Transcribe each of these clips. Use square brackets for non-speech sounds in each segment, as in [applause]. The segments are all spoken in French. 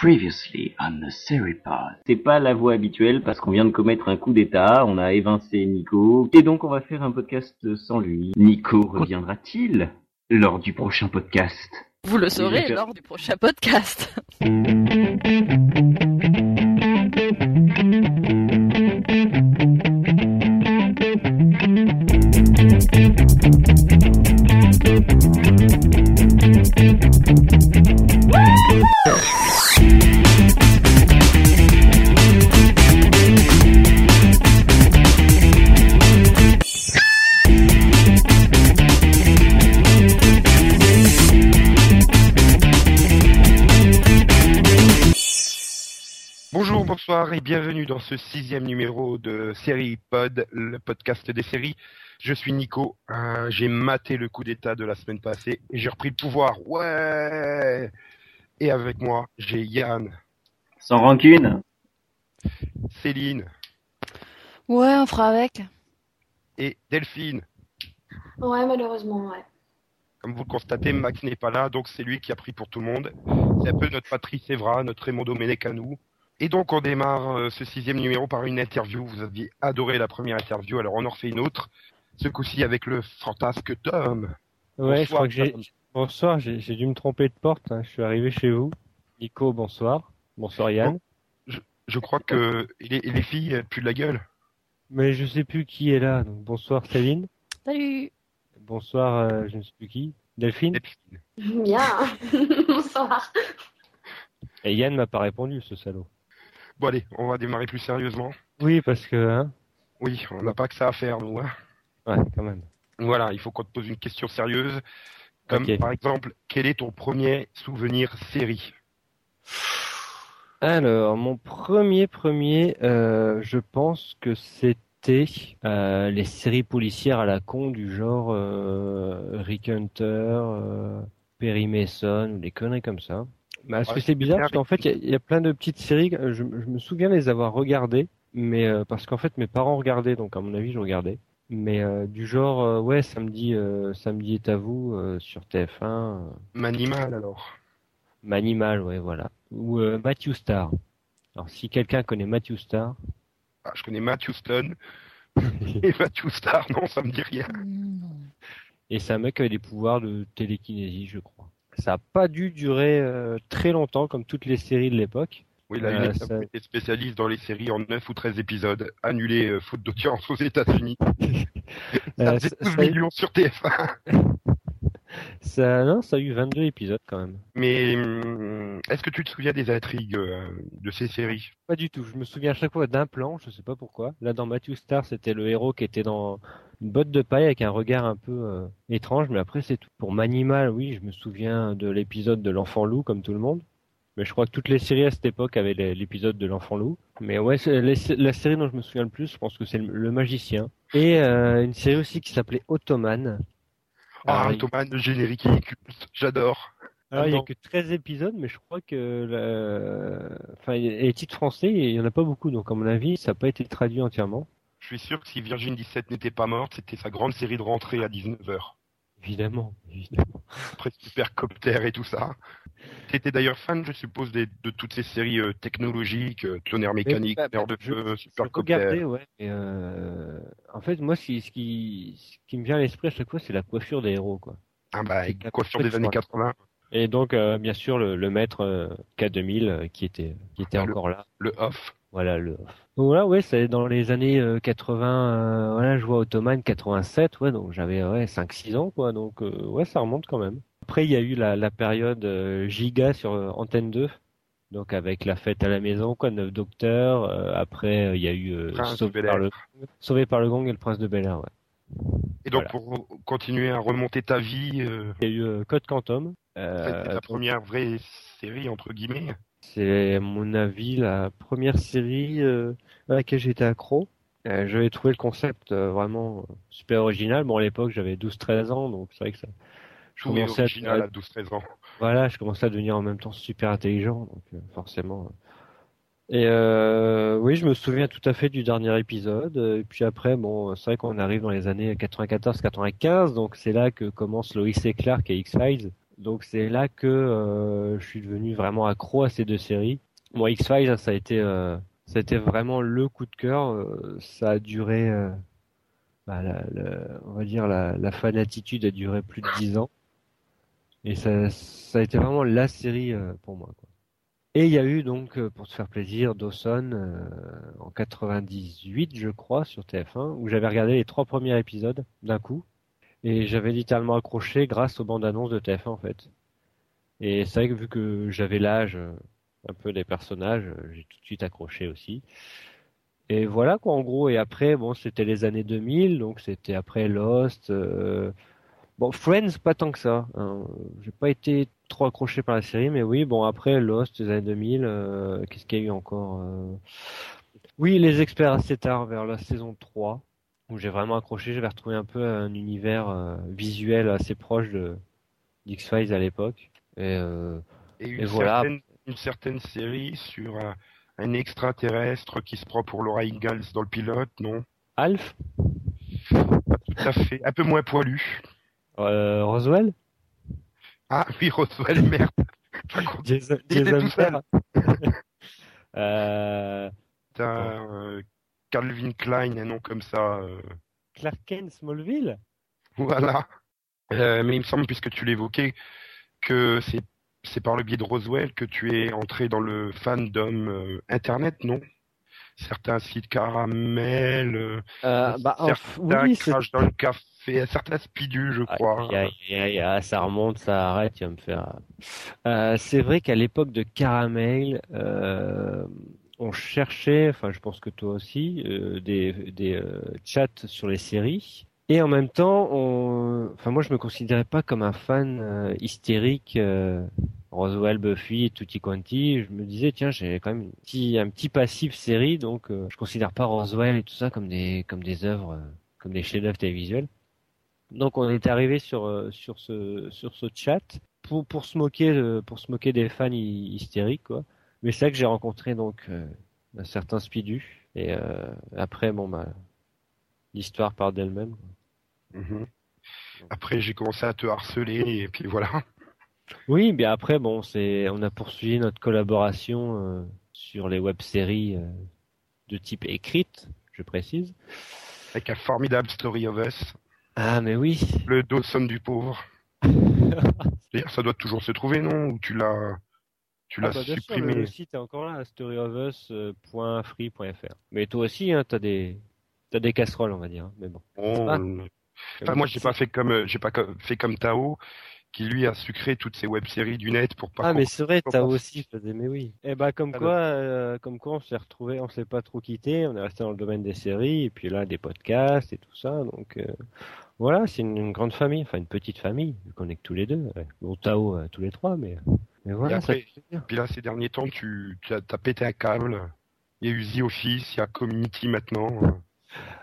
Previously on the Seripod. C'est pas la voie habituelle parce qu'on vient de commettre un coup d'état, on a évincé Nico, et donc on va faire un podcast sans lui. Nico reviendra-t-il lors du prochain podcast? Vous le saurez faire- lors du prochain podcast. [laughs] bienvenue dans ce sixième numéro de Série Pod, le podcast des séries. Je suis Nico, euh, j'ai maté le coup d'état de la semaine passée et j'ai repris le pouvoir. Ouais Et avec moi, j'ai Yann, Sans rancune Céline Ouais, on fera avec. et Delphine. Ouais, malheureusement, ouais. Comme vous le constatez, Max n'est pas là, donc c'est lui qui a pris pour tout le monde. C'est un peu notre Patrice Evra, notre Raymond Domenech à nous. Et donc on démarre euh, ce sixième numéro par une interview. Vous aviez adoré la première interview, alors on en refait une autre. Ce coup-ci avec le fantasque Tom. Ouais, Bonsoir, je crois que j'ai. Tom. Bonsoir, j'ai j'ai dû me tromper de porte. hein. Je suis arrivé chez vous. Nico, bonsoir. Bonsoir Yann. Je crois que les, filles elles puent de la gueule. Mais je sais plus qui est là. Donc bonsoir Céline. Salut. Bonsoir, euh, je ne sais plus qui. Delphine. Delphine. Bien. [laughs] Bonsoir. Et Yann m'a pas répondu, ce salaud. Bon allez, on va démarrer plus sérieusement. Oui, parce que hein. Oui, on n'a pas que ça à faire, nous. Hein. Ouais, quand même. Voilà, il faut qu'on te pose une question sérieuse. Comme par exemple, quel est ton premier souvenir série? Alors, mon premier premier, euh, je pense que c'était euh, les séries policières à la con du genre euh, Rick Hunter, Perry Mason ou des conneries comme ça. Bah, ce Ouais, que c'est bizarre, bien, parce qu'en fait, il y, a- il y a plein de petites séries. euh, Je, je me souviens les avoir regardées, mais euh, parce qu'en fait, mes parents regardaient, donc à mon avis, je regardais. Mais euh, du genre, euh, ouais, samedi, euh, samedi est à vous euh, sur TF1. euh, Manimal alors. Manimal, ouais, voilà. Ou euh, Matthew Star. Alors, si quelqu'un connaît Matthew Star, Ah, je connais Matthew Stone. [laughs] Et Matthew Star, non, ça me dit rien. et c'est un mec qui avait des pouvoirs de télékinésie, je crois. Ça a pas dû durer euh, très longtemps, comme toutes les séries de l'époque. Oui, il a Euh, était spécialiste dans les séries en 9 ou 13 épisodes, annulé euh, faute d'audience aux États-Unis. [laughs] Ça Euh, faisait ça, 12 ça a eu- millions sur TF1. [laughs] ça- non, ça a eu 22 épisodes quand même. Mais hum, est-ce que tu te souviens des intrigues euh, de ces séries? Pas du tout. Je me souviens à chaque fois d'un plan, je sais pas pourquoi. Là, dans Matthew Star, c'était le héros qui était dans une botte de paille avec un regard un peu euh, étrange, mais après c'est tout. Pour Manimal, oui, je me souviens de l'épisode de l'enfant loup, comme tout le monde. Mais je crois que toutes les séries à cette époque avaient l'épisode de l'enfant loup. Mais ouais, les- la série dont je me souviens le plus, je pense que c'est le, le magicien. Et euh, une série aussi qui s'appelait Ottoman. Ah, il- Thomas, le générique est culte, j'adore. alors, il y a que 13 épisodes, mais je crois que la- enfin, les titres français, il y en a pas beaucoup, donc à mon avis, ça n'a pas été traduit entièrement. Je suis sûr que si Virgin 17 n'était pas morte, c'était sa grande série de rentrée à 19h. Évidemment, évidemment. Après Supercopter et tout ça. Tu étais d'ailleurs fan, je suppose, de toutes ces séries euh, technologiques, euh, tonnerre mécanique, bah, de feu, Supercopter. ouais. euh, en fait, moi, ce qui, ce me vient à l'esprit à chaque fois, c'est la coiffure des héros, quoi. Ah bah, la coiffure des années ouais. 80, Et donc, euh, bien sûr, le, le maître euh, K2000 euh, qui était, qui était le- encore là. le off. Voilà, le. Donc voilà, ouais, c'est dans les années euh, 80. euh, voilà, je vois Ottoman 87, ouais, donc j'avais ouais 5-6 ans, quoi. Donc euh, ouais, ça remonte quand même. Après, il y a eu la, la période euh, Giga sur euh, Antenne 2. Donc avec la fête à la maison, quoi, neuf docteurs. euh, après, euh, il y a eu euh, Sauvé, par le, Sauvé par le Gong et le Prince de Bel Air. Ouais. Et donc, Voilà. pour continuer à remonter ta vie, euh, Il y a eu euh, Code Quantum. euh, c'était ta première vraie série, entre guillemets. C'est à mon avis la première série euh, à laquelle j'étais accro. Euh, j'avais trouvé le concept euh, vraiment super original. Bon, à l'époque, j'avais 12-13 ans, donc c'est vrai que ça. Je Tout commençais à- original à 12-13 ans. Voilà, je commençais à devenir en même temps super intelligent, donc forcément. euh. Et euh, oui, je me souviens tout à fait du dernier épisode. Et puis après, bon, c'est vrai qu'on arrive dans les années 94-95, donc c'est là que commence Lois et Clark et X-Files. Donc c'est là que euh, je suis devenu vraiment accro à ces deux séries. Bon, X-Files, ça a été, euh, ça a été vraiment le coup de cœur. Euh, ça a duré, bah, on va dire la, la fanatitude a duré plus de dix ans. Et ça, a été vraiment la série pour moi. Et il y a eu donc, pour te faire plaisir, Dawson en 98, je crois, sur TF1, où j'avais regardé les trois premiers épisodes d'un coup. Et j'avais littéralement accroché grâce aux bandes annonces de TF1 en fait. Et c'est vrai que vu que j'avais l'âge euh, un peu des personnages, euh, j'ai tout de suite accroché aussi. Et voilà quoi en gros. Et après, bon, c'était les années 2000, donc c'était après Lost. euh, Bon, Friends, pas tant que ça. Hein. J'ai pas été trop accroché par la série, mais oui, bon, après Lost, les années 2000, euh, qu'est-ce qu'il y a eu encore euh, Oui, les experts assez tard, vers la saison 3, où j'ai vraiment accroché. J'avais retrouvé un peu un univers euh, visuel assez proche de d'X-Files à l'époque. Et euh, Et une, Et voilà. certaine, une certaine série sur un, un extraterrestre qui se prend pour Laura Ingalls dans le pilote, non? Alf? Pas tout à fait. Un peu moins poilu. euh, Roswell? Ah oui, Roswell, merde. [laughs] Jason, Jason [laughs] euh, un, euh, Calvin Klein, un nom comme ça. euh, Clark Kent Smallville? Voilà. Euh, mais il me semble, puisque tu l'évoquais, que c'est c'est par le biais de Roswell que tu es entré dans le fandom euh, internet, non? Certains sites caramel, euh, bah, certains oui, c'est crash dans le café, certains spidus, je crois. Ah, ça remonte, ça arrête, tu vas me faire. Euh, c'est vrai qu'à l'époque de Caramel, euh, on cherchait, enfin, je pense que toi aussi, euh, des, des euh, chats sur les séries. Et en même temps, on... enfin, moi, je me considérais pas comme un fan euh, hystérique. Roswell, Buffy, Tutti Quanti, je me disais tiens j'ai quand même un petit, passif série donc je considère pas Roswell et tout ça comme des comme des œuvres comme des chefs-d'œuvre télévisuels. Donc on est arrivé sur sur ce sur ce chat pour pour se moquer pour se moquer des fans hy- hystériques quoi. Mais c'est là que j'ai rencontré donc euh, un certain Spidu et euh, après bon bah l'histoire part d'elle-même. Mhm. Après, j'ai commencé à te harceler et puis voilà. Oui, bien après bon c'est on a poursuivi notre collaboration euh, sur les web-séries de type écrite, je précise. Avec un formidable Story of Us, Ah mais oui. le Dawson du pauvre. [laughs] D'ailleurs, ça doit toujours se trouver, non? Ou tu l'as tu Ah l'as bah, bien sûr, supprimé le, le site est encore là, storyofus.free.fr. Mais toi aussi, hein, t'as des, t'as des casseroles, on va dire. hein, Mais bon. Ah. Enfin, moi, j'ai pas fait comme euh, j'ai pas fait comme Tao, qui lui a sucré toutes ses web-séries du net pour pas. Ah, mais c'est vrai, t'as pense- aussi faisait, mais oui. Et bah, comme Ah, quoi, euh, comme quoi, on s'est retrouvé, on s'est pas trop quitté, on est resté dans le domaine des séries, et puis là, des podcasts et tout ça, donc, euh, voilà, c'est une, une grande famille, enfin, une petite famille, vu qu'on est que tous les deux. ouais. Bon, Tao, euh, tous les trois, mais, mais voilà, après- ça fait plaisir. Puis là, ces derniers temps, tu, tu as, pété un câble. Il y a eu The Office, il y a Community maintenant.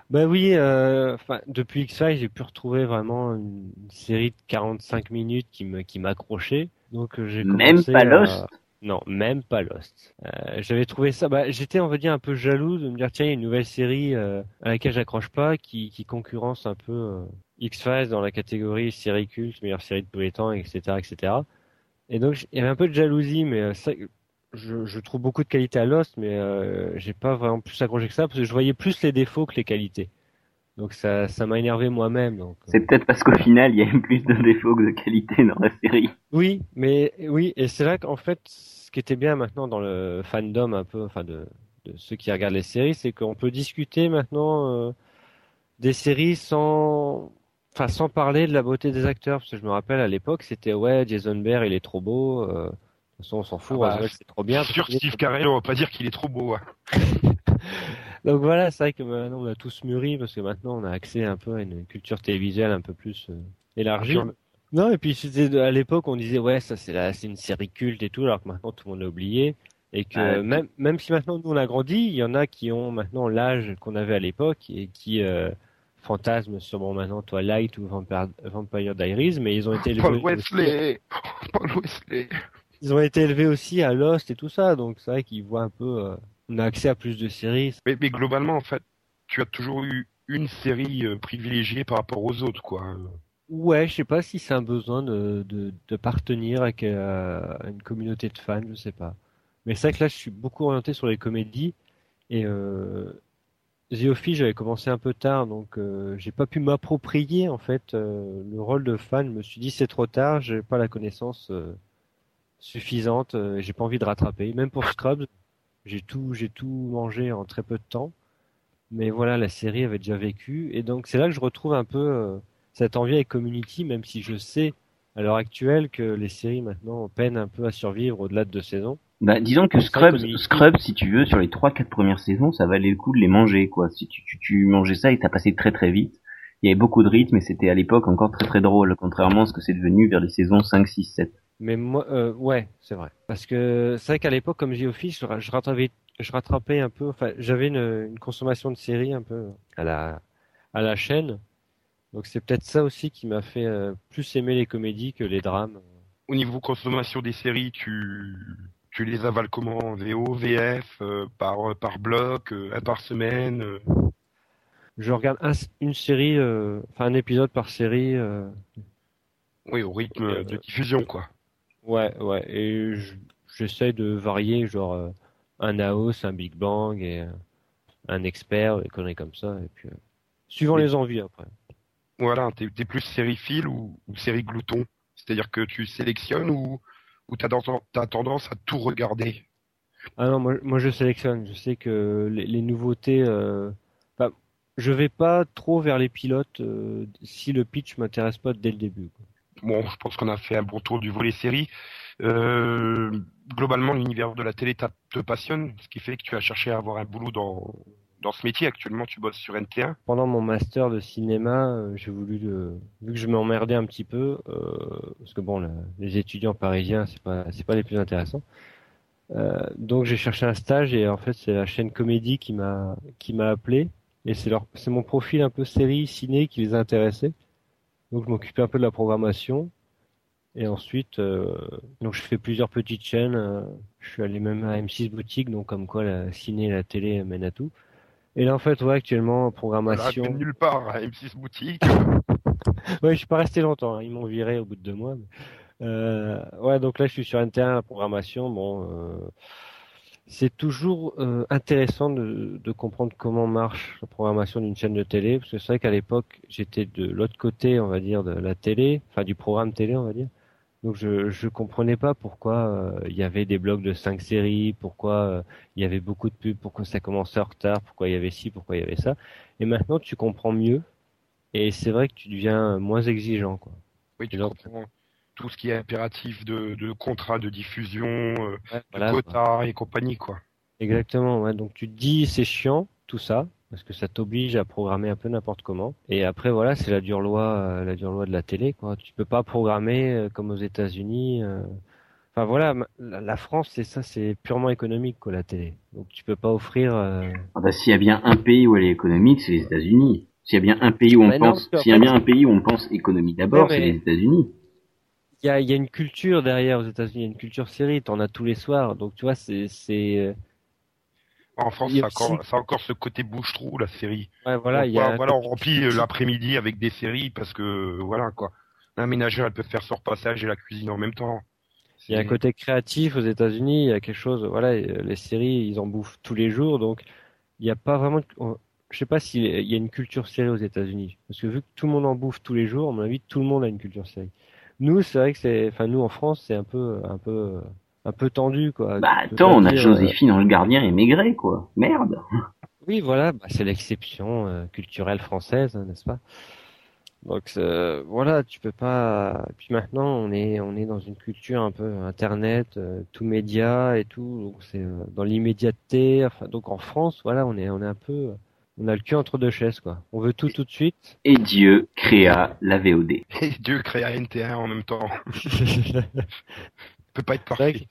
Bah oui, euh, enfin, depuis X-Files, j'ai pu retrouver vraiment une, série de 45 minutes qui me, qui m'accrochait. Donc, euh, j'ai Même pas à- Lost Non, même pas Lost. Euh, j'avais trouvé ça, bah, j'étais, on va dire, un peu jaloux de me dire, tiens, il y a une nouvelle série euh, à laquelle j'accroche pas, qui, qui concurrence un peu euh, X-Files dans la catégorie série culte, meilleure série de tous les temps, etc., etc. Et donc, il y avait un peu de jalousie, mais euh, ça, je, je trouve beaucoup de qualité à Lost, mais euh, j'ai pas vraiment plus accroché que ça, parce que je voyais plus les défauts que les qualités. Donc ça, ça m'a énervé moi-même. Donc, euh. C'est peut-être parce qu'au final, il y a eu plus de défauts que de qualité dans la série. Oui, mais oui, et c'est là qu'en fait, ce qui était bien maintenant dans le fandom un peu, enfin de, de ceux qui regardent les séries, c'est qu'on peut discuter maintenant euh, des séries sans, enfin sans parler de la beauté des acteurs, parce que je me rappelle à l'époque, c'était ouais, Jason Bear, il est trop beau. euh, de toute façon, on s'en fout, Ah bah, c'est trop bien. Sur Steve Carell, on va pas dire qu'il est trop beau. hein. [laughs] Donc voilà, c'est vrai que maintenant on a tous mûri parce que maintenant on a accès un peu à une culture télévisuelle un peu plus euh, élargie. Non, et puis c'était à l'époque on disait ouais ça c'est la c'est une série culte et tout, alors que maintenant tout le monde l'a oublié et que même même si maintenant nous on a grandi, il y en a qui ont maintenant l'âge qu'on avait à l'époque et qui euh, fantasment sur bon maintenant Twilight ou Vampire, Vampire Diaries, mais ils ont été élevés Paul aussi, Wesley Paul Wesley ils ont été élevés aussi à Lost et tout ça, donc c'est vrai qu'ils voient un peu, euh, on a accès à plus de séries. mais, mais globalement, en fait, tu as toujours eu une série euh, privilégiée par rapport aux autres, quoi. Ouais, je sais pas si c'est un besoin de, de, de partenir avec euh, une communauté de fans, je sais pas. Mais c'est vrai que là, je suis beaucoup orienté sur les comédies et euh, The Office, j'avais commencé un peu tard, donc euh, j'ai pas pu m'approprier en fait euh, le rôle de fan. Je me suis dit c'est trop tard, j'ai pas la connaissance euh, suffisante, euh, j'ai pas envie de rattraper. Même pour Scrubs, j'ai tout, j'ai tout mangé en très peu de temps. Mais voilà, la série avait déjà vécu et donc c'est là que je retrouve un peu euh, cette envie avec Community, même si je sais à l'heure actuelle que les séries maintenant peinent un peu à survivre au-delà de deux saisons. Bah, disons que Scrubs, Scrubs, si tu veux, sur les trois, quatre premières saisons, ça valait le coup de les manger, quoi. Si tu, tu, tu mangeais ça et t'as passé très très vite. Il y avait beaucoup de rythme et c'était à l'époque encore très très drôle, contrairement à ce que c'est devenu vers les saisons 5, 6, 7. Mais moi, euh, ouais, c'est vrai. Parce que c'est vrai qu'à l'époque, comme j'ai Office, je, ra- je rattrapais, je rattrapais un peu. Enfin, j'avais une, une consommation de séries un peu à la, à la chaîne. Donc c'est peut-être ça aussi qui m'a fait euh, plus aimer les comédies que les drames. Au niveau consommation des séries, tu, tu les avales comment VO, VF, euh, par, par bloc, euh, un par semaine euh, Je regarde un- une série, euh, enfin un épisode par série. euh, Oui, au rythme Euh, de diffusion, quoi. ouais, ouais. Et je- j'essaie de varier, genre euh, un Aos, un Big Bang et euh, un expert, des conneries comme ça. Et puis, euh, suivant Mais- les envies après. Voilà, t'es plus série fil ou, ou série glouton? C'est-à-dire que tu sélectionnes ou, ou t'as t'as tendance à tout regarder Ah non, moi, moi je sélectionne. Je sais que les, les nouveautés. Euh... Enfin, je vais pas trop vers les pilotes euh, si le pitch m'intéresse pas dès le début. quoi. Bon, je pense qu'on a fait un bon tour du volet série. Euh, globalement, l'univers de la télé te passionne, ce qui fait que tu as cherché à avoir un boulot dans, dans ce métier. Actuellement, tu bosses sur NT1. Pendant mon master de cinéma, euh, j'ai voulu, vu que je m'emmerdais un petit peu, euh, parce que bon, les étudiants parisiens, c'est pas, c'est pas les plus intéressants. Euh, donc j'ai cherché un stage et en fait c'est la chaîne Comédie qui m'a, qui m'a appelé et c'est leur, c'est mon profil un peu série ciné qui les a intéressés. Donc je m'occupais un peu de la programmation. Et ensuite, donc je fais plusieurs petites chaînes. je suis allé même à M6 Boutique, donc comme quoi la ciné et la télé mènent à tout. Et là, en fait, ouais, actuellement, Voilà, programmation. de nulle part, à M6 Boutique. [laughs] Ouais, je suis pas resté longtemps. hein. Ils m'ont viré au bout de deux mois. mais- Euh, ouais, donc là, je suis sur N1, la programmation. Bon, euh, c'est toujours euh, intéressant de, de comprendre comment marche la programmation d'une chaîne de télé, parce que c'est vrai qu'à l'époque, j'étais de l'autre côté, on va dire, de la télé, enfin du programme télé, on va dire. Donc je je comprenais pas pourquoi euh, il y avait des blocs de cinq séries, pourquoi euh, il y avait beaucoup de pubs, pourquoi ça commençait en retard, pourquoi il y avait ci, pourquoi il y avait ça. Et maintenant, tu comprends mieux. Et c'est vrai que tu deviens moins exigeant, quoi. Oui, tu comprends tout ce qui est impératif de, de contrat de diffusion, euh, de Voilà, quotas et compagnie, quoi. Exactement, ouais. Donc tu te dis c'est chiant tout ça parce que ça t'oblige à programmer un peu n'importe comment. Et après voilà, c'est la dure loi, euh, la dure loi de la télé quoi. Tu peux pas programmer euh, comme aux États-Unis. euh. Enfin voilà, la France c'est ça, c'est purement économique quoi la télé. Donc tu peux pas offrir. euh, Ah bah, s'il y a bien un pays où elle est économique, c'est les États-Unis. S'il y a bien un pays où on Mais pense, s'il y a bien un pays où on pense économie d'abord, c'est les États-Unis. Il y a, y a une culture derrière aux États-Unis, il y a une culture série. T'en as tous les soirs. Donc tu vois c'est En France, a encore, ça encore ce côté bouche-trou, la série. ouais voilà Donc, il y a. voilà, on remplit euh, l'après-midi avec des séries parce que, voilà, quoi. Un ménageur, elle peut faire son repassage et la cuisine en même temps. Il y a un C'est- côté créatif aux États-Unis, il y a quelque chose, voilà, euh, les séries, ils en bouffent tous les jours, donc il n'y a pas vraiment, de- je sais pas s'il y a une culture série aux États-Unis, parce que vu que tout le monde en bouffe tous les jours, à mon avis, tout le monde a une culture série. Nous, c'est vrai que c'est, enfin nous en France, c'est un peu, un peu, un peu tendu, quoi. Bah attends, on a dire, Joséphine dans le gardien et Maigret, quoi. Merde. euh, Oui, voilà, bah, c'est l'exception euh, culturelle française, hein, n'est-ce pas? Donc euh, voilà, tu peux pas. Et puis maintenant, on est on est dans une culture un peu internet, euh, tout média et tout. Donc c'est euh, dans l'immédiateté. Enfin, donc en France, voilà, on est on est un peu, on a le cul entre deux chaises quoi. On veut tout tout de suite. Et Dieu créa la VOD. Et Dieu crée un NT1 en même temps. [laughs] peut pas être C'est vrai parfait.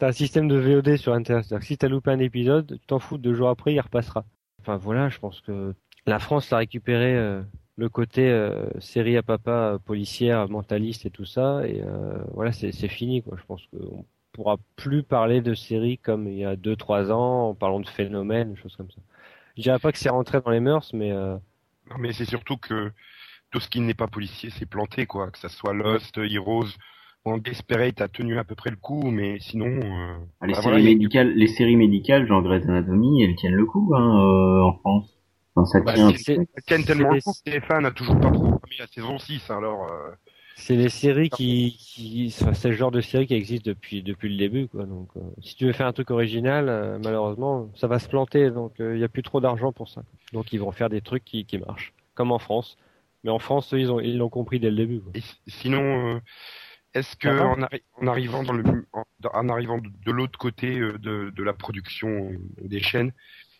T'as un système de VOD sur Internet. C'est-à-dire que si t'as loupé un épisode, t'en fous, deux jours après, il repassera. Enfin voilà, je pense que la France a récupéré euh, le côté euh, série à papa, policière, mentaliste et tout ça. Et euh, voilà, c'est c'est fini quoi. Je pense qu'on pourra plus parler de séries comme il y a deux trois ans, en parlant de phénomènes, choses comme ça. Je dirais pas que c'est rentré dans les mœurs, mais Non, mais c'est surtout que tout ce qui n'est pas policier s'est planté, quoi. Que ça soit Lost, Heroes, bon, Desperate a tenu à peu près le coup, mais sinon. euh, Ah, Les bah, séries voilà, a- médicales, les séries médicales, genre Grey's Anatomy, elles tiennent le coup hein, euh, en France. Enfin, ça Bah, tient. Elles tiennent tellement le coup que TF1 n'a toujours pas programmé la saison 6, alors. euh, C'est les séries qui, qui enfin, c'est le genre de série qui existe depuis depuis le début quoi. Donc euh, si tu veux faire un truc original, euh, malheureusement, ça va se planter. Donc il y a plus trop d'argent pour ça. Donc ils vont faire des trucs qui qui marchent, comme en France. Mais en France, eux, ils ont ils l'ont compris dès le début. Quoi. Et sinon, euh, est-ce que en, arri- en arrivant dans le en, en arrivant de, de l'autre côté euh, de, de la production euh, des chaînes,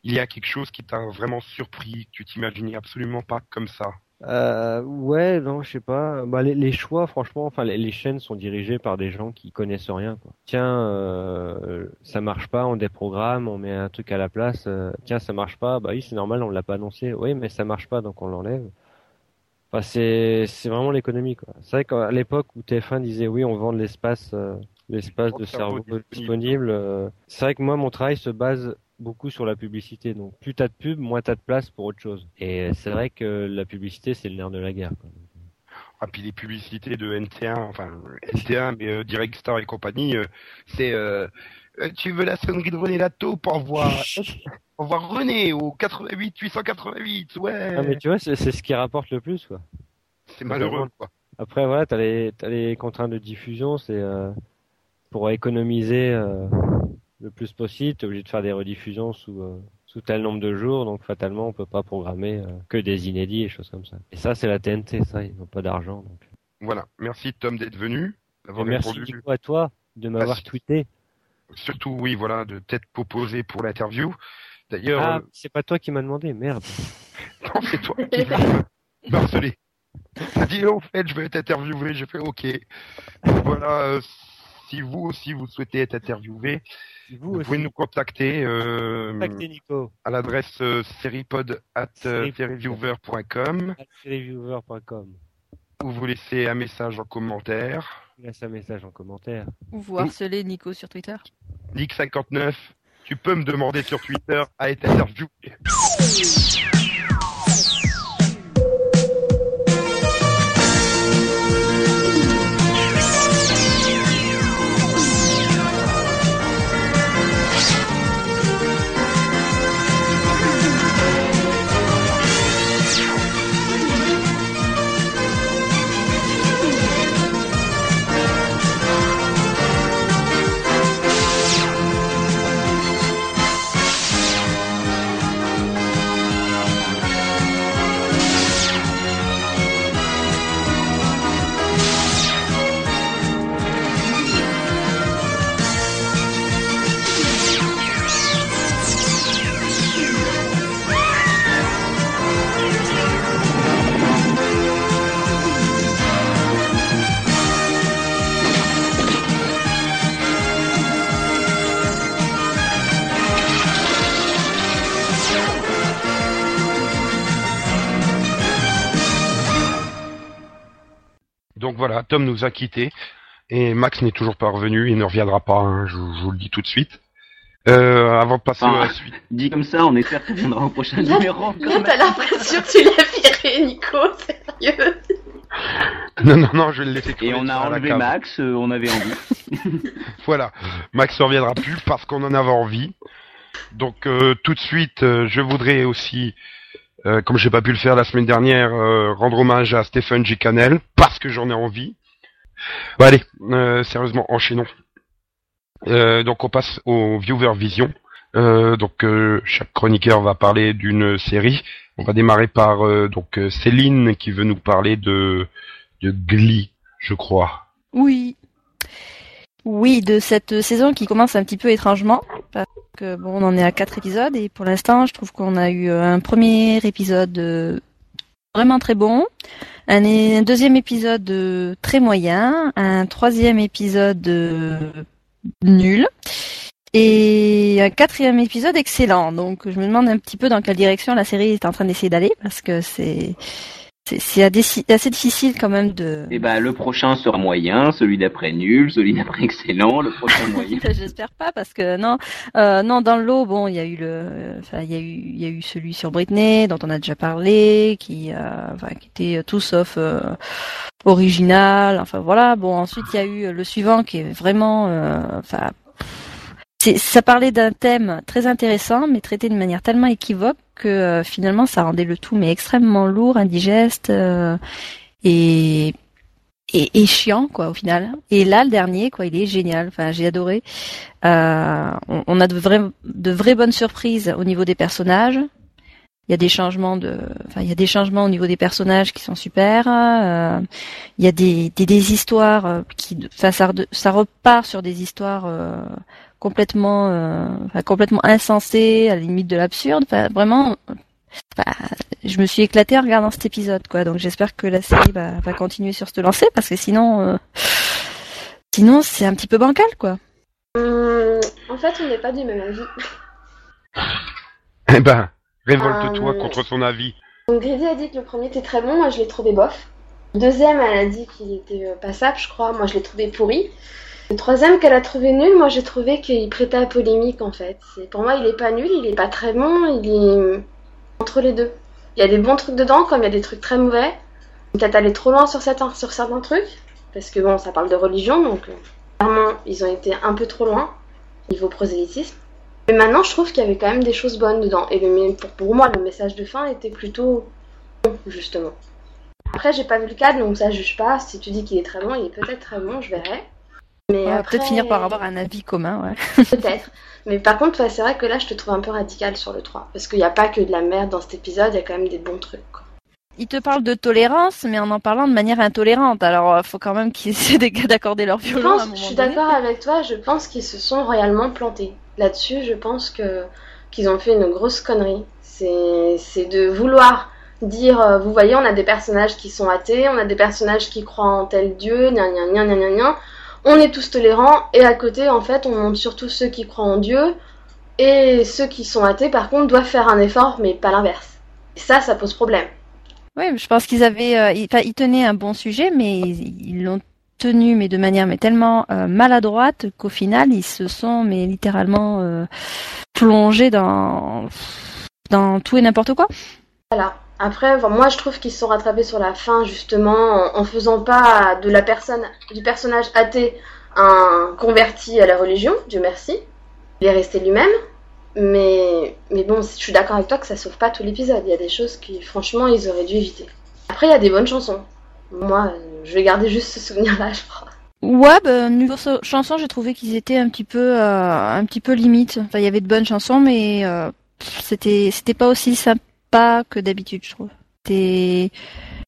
il y a quelque chose qui t'a vraiment surpris, que tu t'imaginais absolument pas comme ça? Euh, ouais, non, je sais pas. Bah, les, les choix, franchement, enfin, les, les chaînes sont dirigées par des gens qui connaissent rien. Quoi. Tiens, euh, ça marche pas, on déprogramme, on met un truc à la place. euh, tiens, ça marche pas. Bah oui, c'est normal, on l'a pas annoncé. Oui, mais ça marche pas, donc on l'enlève. Enfin, c'est c'est vraiment l'économie, quoi. C'est vrai qu'à l'époque où TF1 disait oui, on vend de l'espace, euh, l'espace de cerveau disponible. disponible. euh, c'est vrai que moi, mon travail se base beaucoup sur la publicité. Donc, plus t'as de pub, moins t'as de place pour autre chose. Et c'est vrai que la publicité, c'est le nerf de la guerre. Quoi. Ah puis les publicités de NT1, enfin NT1 mais euh, Direct Star et compagnie, euh, c'est euh, tu veux la sonnerie de René Lato pour voir [laughs] pour voir René au 88 888, ouais. Ah, mais tu vois, c'est c'est ce qui rapporte le plus, quoi. c'est malheureux quoi. Après, voilà, t'as les, t'as les contraintes de diffusion, c'est euh, pour économiser euh, le plus possible, t'es obligé de faire des rediffusions sous, euh, sous tel nombre de jours, donc fatalement, on peut pas programmer euh, que des inédits et choses comme ça. Et ça, c'est la TNT, ça, ils n'ont pas d'argent. Donc. Voilà, merci Tom d'être venu, merci répondu. du coup à toi de m'avoir tweeté. Surtout oui, voilà, de t'être proposé pour l'interview. D'ailleurs, Ah, euh, c'est pas toi qui m'as demandé, merde. [laughs] non, c'est toi qui m'as harcelé. [laughs] T'as dit au fait, je vais être interviewé, j'ai fait OK. Donc voilà, euh, si vous aussi vous souhaitez être interviewé, Vous, vous pouvez nous contacter euh, contactez Nico, à l'adresse euh, seripod at euh, seriviewer.com reviewer.com. ou vous laissez un message en commentaire. Laisse un message en commentaire. Ou vous harcelez Nico sur Twitter. Nick59, tu peux me demander sur Twitter à être interviewé. Tom nous a quittés et Max n'est toujours pas revenu, il ne reviendra pas, hein, je, je vous le dis tout de suite. Euh, avant de passer à la suite. Dit comme ça, on espère qu'il viendra au prochain Là, numéro. Là, t'as l'impression que tu l'as viré, Nico, sérieux. Non, non, non, je vais le laisser Et on a enlevé. Max, euh, on avait envie. [laughs] Voilà, Max ne reviendra plus parce qu'on en avait envie. Donc euh, tout de suite, euh, je voudrais aussi, euh, comme j'ai pas pu le faire la semaine dernière, euh, rendre hommage à Stephen G. Parce que j'en ai envie. Bon allez, euh, sérieusement, enchaînons. Euh, donc on passe au Viewer Vision. Donc chaque chroniqueur va parler d'une série. On va démarrer par donc Céline qui veut nous parler de de Glee, je crois. Oui. Oui, de cette saison qui commence un petit peu étrangement. Parce que bon, on en est à quatre épisodes et pour l'instant, je trouve qu'on a eu un premier épisode euh, vraiment très bon, un deuxième épisode euh, très moyen, un troisième épisode euh, nul et un quatrième épisode excellent. Donc, je me demande un petit peu dans quelle direction la série est en train d'essayer d'aller parce que c'est c'est assez difficile quand même de. Et ben le prochain sera moyen, celui d'après nul, celui d'après excellent, le prochain [laughs] moyen. J'espère pas parce que non, euh, non dans le lot, bon, il y a eu le, enfin il y a eu, il y a eu celui sur Britney dont on a déjà parlé, qui, euh, enfin, qui était tout sauf euh, original. Enfin voilà. Bon, ensuite il y a eu le suivant qui est vraiment, euh, enfin. Ça parlait d'un thème très intéressant, mais traité de manière tellement équivoque que euh, finalement ça rendait le tout mais extrêmement lourd, indigeste euh, et, et et chiant quoi au final. Et là le dernier quoi, il est génial. Enfin j'ai adoré. Euh, on, on a de vraies de vraies bonnes surprises au niveau des personnages. Il y a des changements de, enfin il y a des changements au niveau des personnages qui sont super. euh, il y a des, des, des histoires euh, qui, enfin ça, ça repart sur des histoires euh, complètement, euh, enfin, complètement insensées, à la limite de l'absurde. Enfin, vraiment, enfin, je me suis éclatée en regardant cet épisode, quoi. Donc j'espère que la série va, va continuer sur ce lancer parce que sinon, euh, sinon c'est un petit peu bancal, quoi. Hum, en fait, on n'est pas du même avis. [laughs] Eh ben, révolte-toi Euh, contre son avis. Donc Grady a dit que le premier était très bon, moi je l'ai trouvé bof. Le deuxième, elle a dit qu'il était passable, je crois, moi je l'ai trouvé pourri. Le troisième qu'elle a trouvé nul, moi j'ai trouvé qu'il prêtait à polémique en fait. Pour moi, il est pas nul, il est pas très bon, il est entre les deux. Il y a des bons trucs dedans, comme il y a des trucs très mauvais. Peut-être aller trop loin sur certains, trucs, parce que bon, ça parle de religion, donc euh, clairement, ils ont été un peu trop loin, niveau prosélytisme. Mais maintenant, je trouve qu'il y avait quand même des choses bonnes dedans. Et le, pour, pour moi, le message de fin était plutôt bon, justement. Après, j'ai pas vu le cadre, donc ça, juge pas. Si tu dis qu'il est très bon, il est peut-être très bon, je verrai. Mais On va après, peut-être finir par avoir un avis commun, ouais. [laughs] Peut-être. Mais par contre, c'est vrai que là, je te trouve un peu radical sur le 3. Parce qu'il n'y a pas que de la merde dans cet épisode, il y a quand même des bons trucs. quoi. Il te parle de tolérance, mais en en parlant de manière intolérante. Alors, euh, faut quand même qu'ils [laughs] essaient de- d'accorder leur Je violon à un pense, moment je suis d'accord avec toi, je pense qu'ils se sont royalement plantés. Là-dessus, je pense que qu'ils ont fait une grosse connerie. C'est c'est de vouloir dire, euh, vous voyez, on a des personnages qui sont athées, on a des personnages qui croient en tel dieu, gna gna gna gna gna. On est tous tolérants, et à côté, en fait, on montre surtout ceux qui croient en Dieu, et ceux qui sont athées, par contre, doivent faire un effort, mais pas l'inverse. Et ça, ça pose problème. Oui, je pense qu'ils avaient, euh, ils, tenaient un bon sujet, mais ils ils l'ont tenu, mais de manière mais tellement euh, maladroite qu'au final, ils se sont, mais littéralement euh, plongés dans dans tout et n'importe quoi. Voilà. Après, moi, je trouve qu'ils se sont rattrapés sur la fin, justement, en, en faisant pas de la personne, du personnage athée un converti à la religion, Dieu merci. Il est resté lui-même. Mais, mais bon, je suis d'accord avec toi que ça sauve pas tout l'épisode. Il y a des choses qui, franchement, ils auraient dû éviter. Après, il y a des bonnes chansons. Moi, je vais garder juste ce souvenir-là, je crois. Ouais, bah, niveau so- chanson, j'ai trouvé qu'ils étaient un petit peu, euh, un petit peu limite. Enfin, il y avait de bonnes chansons, mais euh, c'était, c'était pas aussi sympa que d'habitude, je trouve. C'était,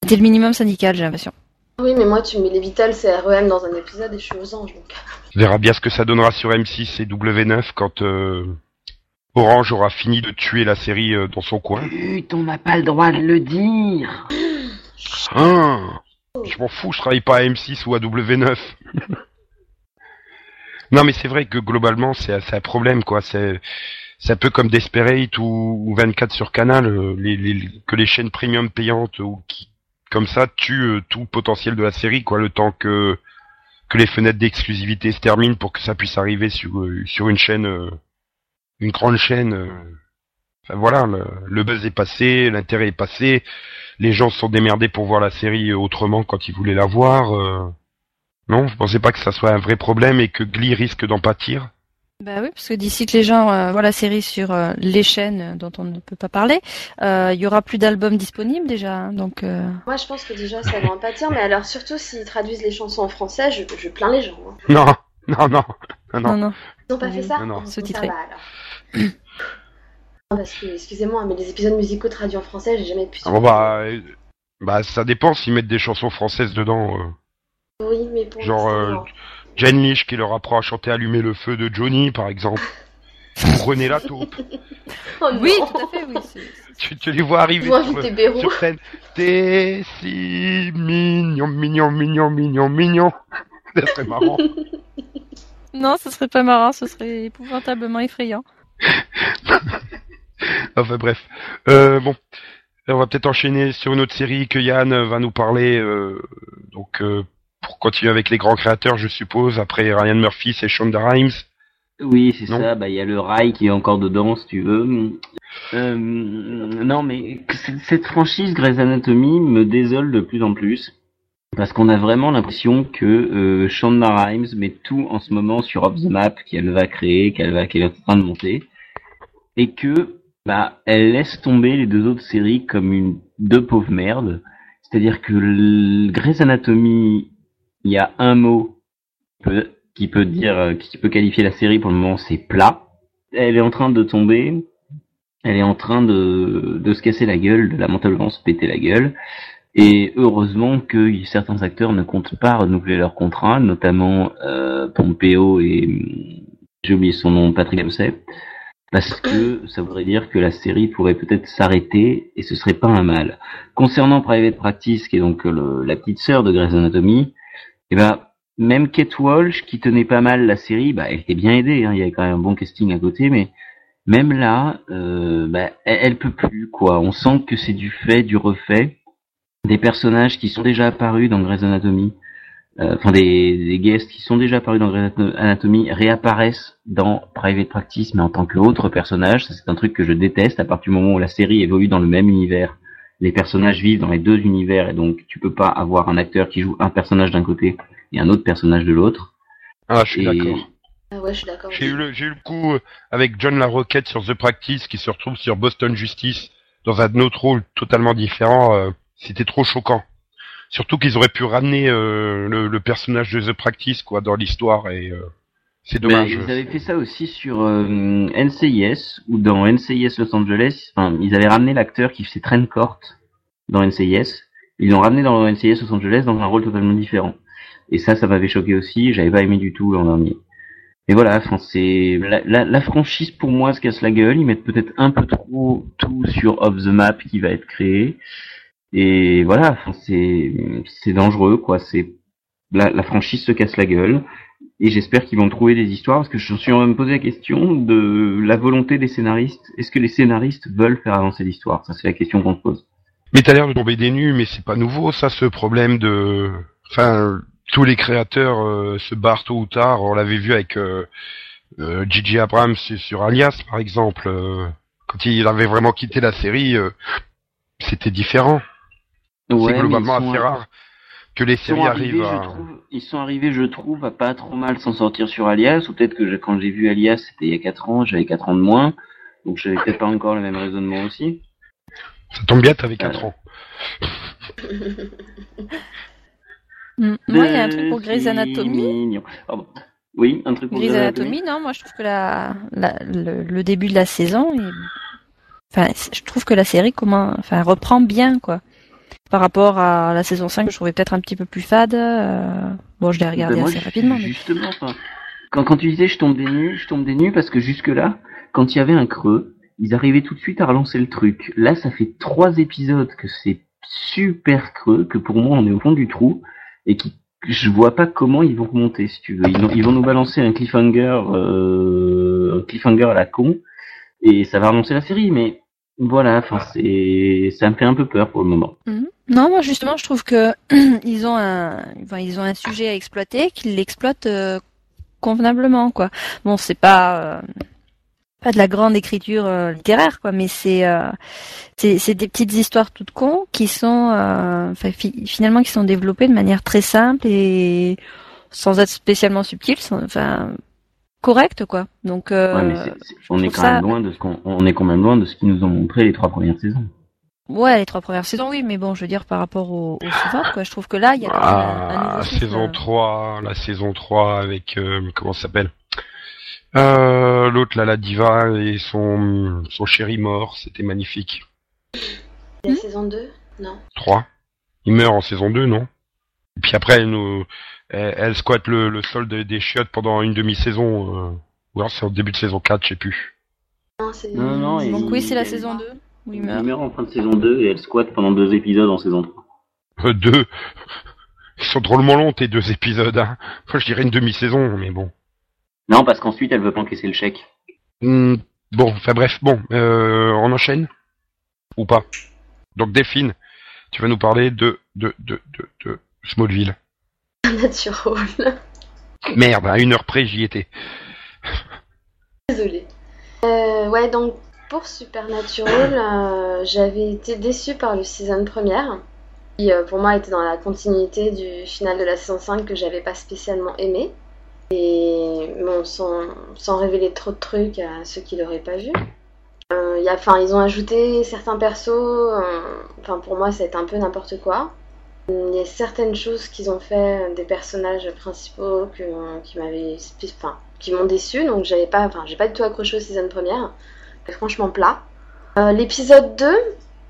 c'était le minimum syndical, j'ai l'impression. Oui, mais moi, tu mets les Beatles et REM dans un épisode et je suis aux anges, donc. On verra bien ce que ça donnera sur M6 et W9 quand euh, Orange aura fini de tuer la série euh, dans son coin. Putain, on n'a pas le droit de le dire. Ah, je m'en fous, je travaille pas à M6 ou à W9. [laughs] non, mais c'est vrai que globalement, c'est c'est un problème, quoi. C'est c'est un peu comme Desperate ou, ou 24 sur Canal, euh, que les chaînes premium payantes ou qui, comme ça, tuent euh, tout potentiel de la série, quoi, le temps que que les fenêtres d'exclusivité se terminent pour que ça puisse arriver sur euh, sur une chaîne, une grande chaîne. Enfin voilà, le, buzz est passé, l'intérêt est passé les gens se sont démerdés pour voir la série autrement quand ils voulaient la voir. Non, je pensais pas que ça soit un vrai problème et que Glee risque d'en pâtir? Bah oui, parce que d'ici que les gens euh, voient la série sur euh, les chaînes dont on ne peut pas parler, euh, il y aura plus d'albums disponibles déjà, hein, donc. euh, Moi, je pense que déjà, ça va en pâtir, mais alors surtout s'ils traduisent les chansons en français, je, je plains les gens. hein. Non, non, non, non, Non, non. non. Ils n'ont pas fait ça Non, non. Sous-titré. ça va, alors. Non, Parce que, excusez-moi, mais les épisodes musicaux traduits en français, j'ai jamais pu. Ah bon, bah, euh, bah, ça dépend s'ils mettent des chansons françaises dedans. euh. Oui, mais pour Genre, euh. Jen Lich qui leur apprend à chanter Allumer le feu de Johnny, par exemple. Ou [laughs] René Lataupe. Oh, Oui, non. tout à fait, oui. c'est- Tu, tu les vois arriver vont sur, inviter Bérou. sur scène. T'es si mignon, mignon, mignon, mignon, mignon. [laughs] Ça serait marrant. Non, ce serait pas marrant, ce serait épouvantablement effrayant. [laughs] Enfin bref. Euh, bon. on va peut-être enchaîner sur une autre série que Yann va nous parler. euh, donc, euh, pour continuer avec les grands créateurs, je suppose, après Ryan Murphy, c'est Shonda Rhimes. Oui, c'est ça. Bah, il y a le rail qui est encore dedans, si tu veux. Euh, non, mais cette franchise Grey's Anatomy me désole de plus en plus. Parce qu'on a vraiment l'impression que euh, Shonda Rhimes met tout en ce moment sur Off the Map qu'elle va créer, qu'elle va, qu'elle est en train de monter, et que bah elle laisse tomber les deux autres séries comme une deux pauvres merdes. C'est-à-dire que Grey's Anatomy, il y a un mot qui peut, dire, euh, qui peut qualifier la série pour le moment, c'est plat. Elle est en train de tomber. Elle est en train de, de se casser la gueule, de lamentablement se péter la gueule. Et heureusement que certains acteurs ne comptent pas renouveler leur contrat, notamment euh, Pompeo et hum, j'ai oublié son nom, Patrick Dempsey, parce que ça voudrait dire que la série pourrait peut-être s'arrêter et ce serait pas un mal. Concernant Private Practice, qui est donc le- la petite sœur de Grey's Anatomy, eh ben même Kate Walsh, qui tenait pas mal la série, bah elle était bien aidée, hein, il y avait quand même un bon casting à côté, mais même là, euh, bah, elle, elle peut plus quoi. On sent que c'est du fait, du refait des personnages qui sont déjà apparus dans Grey's Anatomy, euh, enfin des, des guests qui sont déjà apparus dans Grey's Anatomy réapparaissent dans Private Practice, mais en tant qu'autre personnage. Ça, c'est un truc que je déteste à partir du moment où la série évolue dans le même univers. Les personnages vivent dans les deux univers et donc tu peux pas avoir un acteur qui joue un personnage d'un côté et un autre personnage de l'autre. Ah, je suis Et- d'accord. Ah ouais, je suis d'accord. J'ai eu le, j'ai eu le coup euh, avec John LaRoquette sur The Practice qui se retrouve sur Boston Justice dans un autre rôle totalement différent. euh, C'était trop choquant. Surtout qu'ils auraient pu ramener euh, le, le personnage de The Practice quoi dans l'histoire et euh, c'est dommage. Ben, ils avaient fait ça aussi sur euh, NCIS ou dans NCIS Los Angeles. Enfin, ils avaient ramené l'acteur qui faisait Trent Court dans NCIS. Ils l'ont ramené dans NCIS Los Angeles dans un rôle totalement différent. Et ça, ça m'avait choqué aussi. J'avais pas aimé du tout l'an dernier. Et voilà, enfin, c'est la, la, la franchise pour moi se casse la gueule. Ils mettent peut-être un peu trop tout sur Off the Map qui va être créé. Et voilà, enfin, c'est c'est dangereux quoi. C'est la, la franchise se casse la gueule. Et j'espère qu'ils vont trouver des histoires parce que je me suis même posé la question de la volonté des scénaristes. Est-ce que les scénaristes veulent faire avancer l'histoire? Ça, c'est la question qu'on se pose. Mais t'as l'air de tomber des nues, mais c'est pas nouveau ça, ce problème de. Enfin, tous les créateurs euh, se barrent tôt ou tard. On l'avait vu avec euh, euh, Gigi Abrams sur- Alias, par exemple. euh, quand il avait vraiment quitté la série, euh, c'était différent. c'est Ouais, mais globalement assez rare que les Ils sont séries arrivés, arrivent je à. trouve, ils sont arrivés, je trouve, à pas trop mal s'en sortir sur Alias, ou peut-être que je- quand j'ai vu Alias, c'était il y a 4 ans, j'avais 4 ans de moins, donc j'avais peut-être pas encore le même raisonnement aussi. Ça tombe bien, t'avais 4 Euh, ans. Moi, il y a un truc pour Grey's Anatomy. Pardon. Oui, un truc pour Grey's Anatomy, non, moi je trouve que la, la- le, le début de la saison, enfin, je trouve que la série comment, enfin, reprend bien quoi. Par rapport à la saison 5, je trouvais peut-être un petit peu plus fade. euh, Bon, je l'ai regardé Ben, assez rapidement. mais- Justement, enfin, quand, quand tu disais je tombe des nues, je tombe des nues parce que jusque-là, quand il y avait un creux, ils arrivaient tout de suite à relancer le truc. Là, ça fait trois épisodes que c'est super creux, que pour moi on est au fond du trou, et qui je vois pas comment ils vont remonter, si tu veux. Ils, vont- ils vont nous balancer un cliffhanger, euh, un cliffhanger à la con, et ça va relancer la série, mais voilà, enfin c'est, ça me fait un peu peur pour le moment. Mhm. Non, moi justement, je trouve que [clears throat] ils ont un, enfin, ils ont un sujet à exploiter, qu'ils l'exploitent euh, convenablement, quoi. Bon, c'est pas euh, pas de la grande écriture euh, littéraire, quoi, mais c'est euh, c'est c'est des petites histoires toutes cons qui sont, euh, fi- finalement, qui sont développées de manière très simple et sans être spécialement subtiles, sans- enfin correctes, quoi. Donc, euh, Ouais, mais on est quand ça- même loin de ce qu'on, on est quand même loin de ce qu'ils nous ont montré les trois premières saisons. ouais, les trois premières saisons, oui, mais bon, je veux dire par rapport aux suivantes, quoi. Je trouve que là, il y a même un, un Ah, nouveau la souffle. saison 3, la saison 3 avec euh, comment ça s'appelle? Euh, L'autre là, la diva et son son chéri mort, c'était magnifique. La saison 2 Non. 3. Il meurt en saison 2, non? Et puis après, elle, nous, elle, elle squatte le, le sol des, des chiottes pendant une demi-saison. Euh, ou alors c'est au début de saison 4, je sais plus. Non, c'est. Non, non, Donc oui, c'est la saison 2 où il Il meurt. meurt en fin de saison 2 et elle squatte pendant deux épisodes en saison 3. Euh, deux. Ils sont drôlement longs, tes deux épisodes. Hein. Moi, je dirais une demi-saison, mais bon. Non, parce qu'ensuite elle veut pas encaisser le chèque. Hmm, bon, enfin bref, bon, euh, on enchaîne? Ou pas? Donc Delphine, tu vas nous parler de de de de, de Smallville. [laughs] Supernatural. Merde, à une heure près j'y étais. Désolée. Euh, ouais, donc pour Supernatural, euh, j'avais été déçue par le season première, qui euh, pour moi était dans la continuité du final de la saison 5 que j'avais pas spécialement aimé. Et bon, sans, sans révéler trop de trucs à ceux qui l'auraient pas vu. Y a, enfin, ils ont ajouté certains persos, enfin pour moi c'est un peu n'importe quoi. Il y a certaines choses qu'ils ont fait des personnages principaux que, qui m'avaient, enfin, qui m'ont déçu, donc j'avais pas, enfin, j'ai pas du tout accroché au season première. C'était franchement plat. Euh, L'épisode 2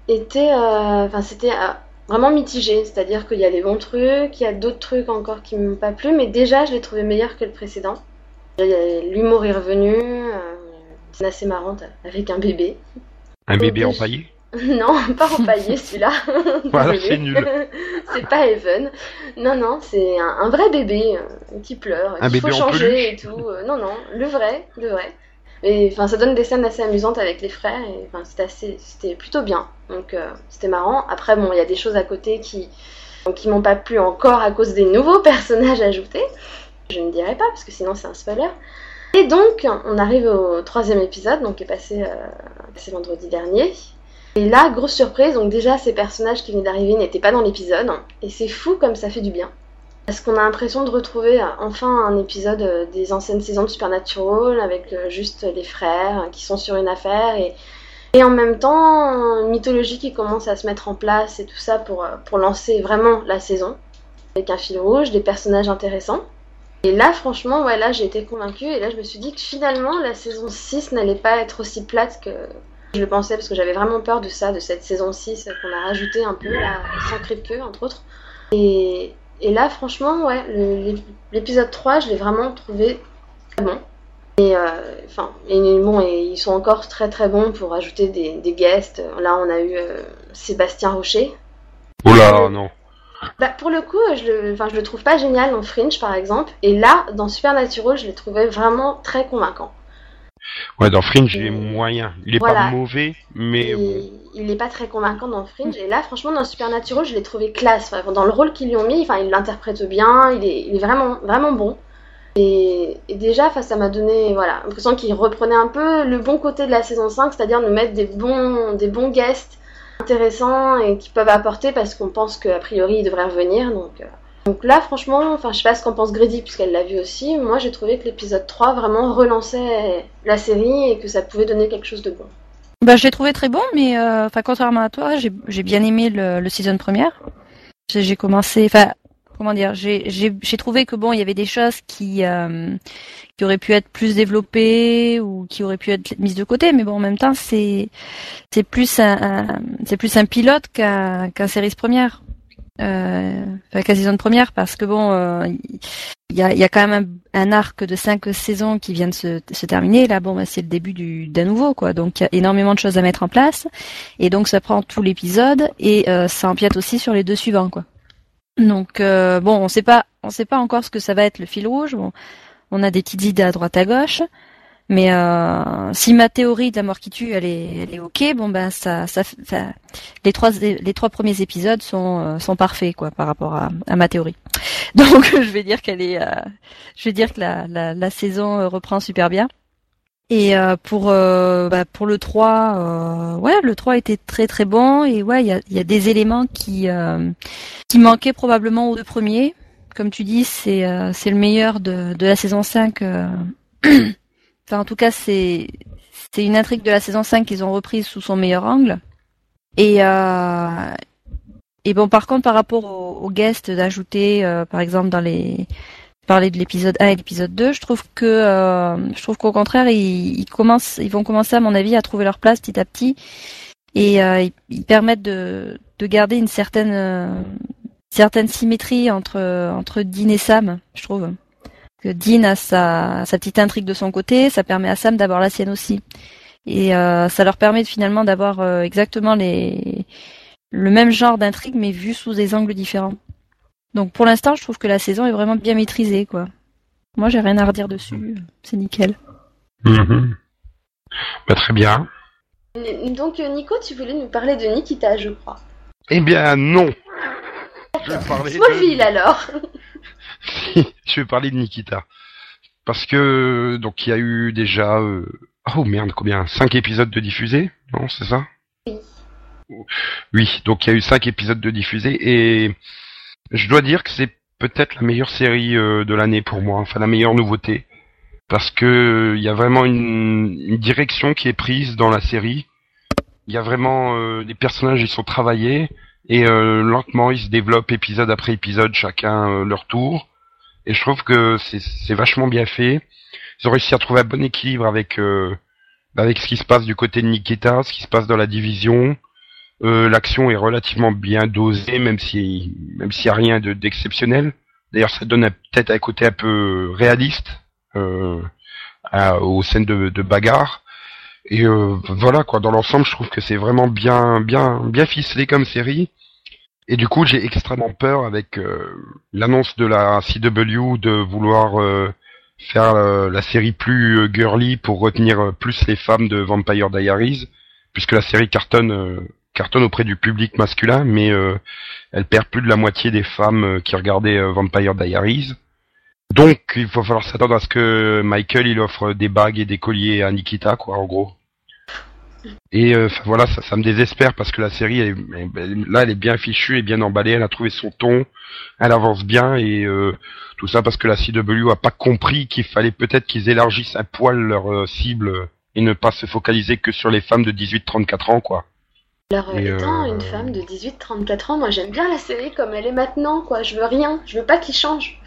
était, euh, enfin, c'était euh, vraiment mitigé, c'est-à-dire qu'il y a des bons trucs, il y a d'autres trucs encore qui m'ont pas plu, mais déjà je l'ai trouvé meilleur que le précédent. L'humour est revenu, euh, c'est assez marrante avec un bébé. Un bébé empaillé? [laughs] Non, pas empaillé celui-là. [laughs] Voilà, Désolée. c'est nul. [laughs] c'est pas Evan. Non, non, c'est un, un vrai bébé euh, qui pleure, Un qu'il faut changer et tout. Euh, non, non, le vrai, le vrai. Et enfin, ça donne des scènes assez amusantes avec les frères. Et enfin, c'était assez, c'était plutôt bien. Donc, euh, c'était marrant. Après, bon, il y a des choses à côté qui, qui m'ont pas plu encore à cause des nouveaux personnages ajoutés. Je ne dirai pas parce que sinon c'est un spoiler. Et donc, on arrive au troisième épisode, donc qui est passé, euh, passé vendredi dernier. Et là, grosse surprise, donc déjà ces personnages qui venaient d'arriver n'étaient pas dans l'épisode, et c'est fou comme ça fait du bien. Parce qu'on a l'impression de retrouver euh, enfin un épisode euh, des anciennes saisons de Supernatural avec euh, juste les frères qui sont sur une affaire et, en même temps une mythologie qui commence à se mettre en place et tout ça pour, pour lancer vraiment la saison. Avec un fil rouge, des personnages intéressants. Et là, franchement, ouais, là j'ai été convaincue et là je me suis dit que finalement la saison 6 n'allait pas être aussi plate que je le pensais parce que j'avais vraiment peur de ça, de cette saison 6 qu'on a rajouté un peu là, sans cri-de-queue entre autres. Et, et là, franchement, ouais, l'épisode 3, je l'ai vraiment trouvé très bon. Et euh, enfin, et bon, et ils sont encore très très bons pour ajouter des, des guests. Là, on a eu euh, Sébastien Rocher. Oh là, non. Bah, pour le coup, je le, je le trouve pas génial dans Fringe par exemple. Et là, dans Supernatural, je l'ai trouvé vraiment très convaincant. Ouais, dans Fringe, il est moyen. Il est Voilà. pas mauvais, mais bon. Et il est pas très convaincant dans Fringe. Et là, franchement, dans Supernatural, je l'ai trouvé classe. Enfin, dans le rôle qu'ils lui ont mis, enfin, il l'interprète bien. Il est, il est vraiment, vraiment bon. Et, et déjà, enfin, ça m'a donné, voilà, l'impression qu'il reprenait un peu le bon côté de la saison 5, c'est-à-dire nous mettre des bons, des bons guests intéressants et qui peuvent apporter parce qu'on pense qu'a priori ils devraient revenir. Donc, euh, donc là, franchement, enfin, je sais pas ce qu'en pense Grady puisqu'elle l'a vu aussi. Moi, j'ai trouvé que l'épisode 3 vraiment relançait la série et que ça pouvait donner quelque chose de bon. Bah, je l'ai trouvé très bon, mais euh, enfin, contrairement à toi, j'ai bien aimé le, le season première. J'ai commencé, enfin, comment dire, j'ai trouvé que bon, il y avait des choses qui euh, qui auraient pu être plus développées ou qui auraient pu être mises de côté, mais bon, en même temps, c'est c'est plus un, un- c'est plus un pilote qu'un qu'un série première. Euh, qu'un saison première parce que bon, euh, il y a, y a quand même un, un arc de cinq saisons qui vient de se, se terminer. Là, bon, bah, c'est le début du d'un nouveau, quoi. Donc, il y a énormément de choses à mettre en place, et donc ça prend tout l'épisode et euh, ça empiète aussi sur les deux suivants, quoi. Donc, euh, bon, on sait pas, on sait pas encore ce que ça va être le fil rouge. Bon, on a des petites idées à droite à gauche, mais euh, si ma théorie de la mort qui tue, elle est, elle est ok, bon ben ça, ça, les trois, les trois premiers épisodes sont euh, sont parfaits, quoi, par rapport à, à ma théorie. [laughs] Donc, je vais dire qu'elle est, euh, je vais dire que la, la, la saison euh, reprend super bien. Et euh, pour euh, bah, pour le 3, euh, ouais, le 3 était très très bon et ouais, il y a, y a des éléments qui qui manquaient probablement aux deux premiers. Comme tu dis, c'est c'est le meilleur de, de la saison 5. [clears throat] enfin, en tout cas, c'est une intrigue de la saison 5 qu'ils ont reprise sous son meilleur angle. Et euh, bon, par contre, par rapport aux, guests d'ajouter, euh, par exemple, dans les parler de l'épisode 1 et l'épisode 2, je trouve que euh, je trouve qu'au contraire, ils, commencent, ils vont commencer à mon avis à trouver leur place petit à petit et ils, permettent de, de garder une certaine certaine symétrie entre entre Dean et Sam, je trouve. Que Dean a sa sa petite intrigue de son côté, ça permet à Sam d'avoir la sienne aussi. Et euh, ça leur permet finalement d'avoir euh, exactement les le même genre d'intrigue mais vu sous des angles différents. Donc pour l'instant, je trouve que la saison est vraiment bien maîtrisée, quoi. Moi, j'ai rien à redire dessus. C'est nickel. Mhm. Bah, très bien. Donc Nico, tu voulais nous parler de Nikita, je crois. Eh bien non. Je vais parler Smallville de... alors. [laughs] je vais parler de Nikita. Parce que donc il y a eu déjà euh, oh merde combien? Cinq épisodes de diffusés non c'est ça? Oui. oui donc il y a eu cinq épisodes de diffusés et je dois dire que c'est peut-être la meilleure série euh, de l'année pour moi enfin la meilleure nouveauté. Parce que il y a vraiment une, une direction qui est prise dans la série. Il y a vraiment euh, les personnages ils sont travaillés et euh, lentement ils se développent épisode après épisode chacun euh, leur tour et je trouve que c'est vachement bien fait. Ils ont réussi à trouver un bon équilibre avec euh, avec ce qui se passe du côté de Nikita, ce qui se passe dans la division. Euh, L'action est relativement bien dosée, même si même s'il y a rien de- d'exceptionnel. D'ailleurs, ça donne peut-être un côté un peu réaliste euh, à- aux scènes de, de bagarre. Et euh, voilà quoi. Dans l'ensemble, je trouve que c'est vraiment bien bien bien ficelé comme série. Et du coup, j'ai extrêmement peur avec euh, l'annonce de la CW de vouloir euh, faire euh, la série plus girly pour retenir plus les femmes de Vampire Diaries, puisque la série cartonne cartonne auprès du public masculin, mais elle perd plus de la moitié des femmes qui regardaient Vampire Diaries. Donc, il va falloir s'attendre à ce que Michael il offre des bagues et des colliers à Nikita, quoi, en gros. Et euh, voilà, ça, ça me désespère parce que la série, elle est- elle- là, elle est bien fichue et bien emballée. Elle a trouvé son ton, elle avance bien et euh, tout ça parce que la CW a pas compris qu'il fallait peut-être qu'ils élargissent un poil leur euh, cible et ne pas se focaliser que sur les femmes de 18-34 ans, quoi. Alors étant une femme de 18-34 ans, moi j'aime bien la série comme elle est maintenant, quoi. Je veux rien, je veux pas qu'il change.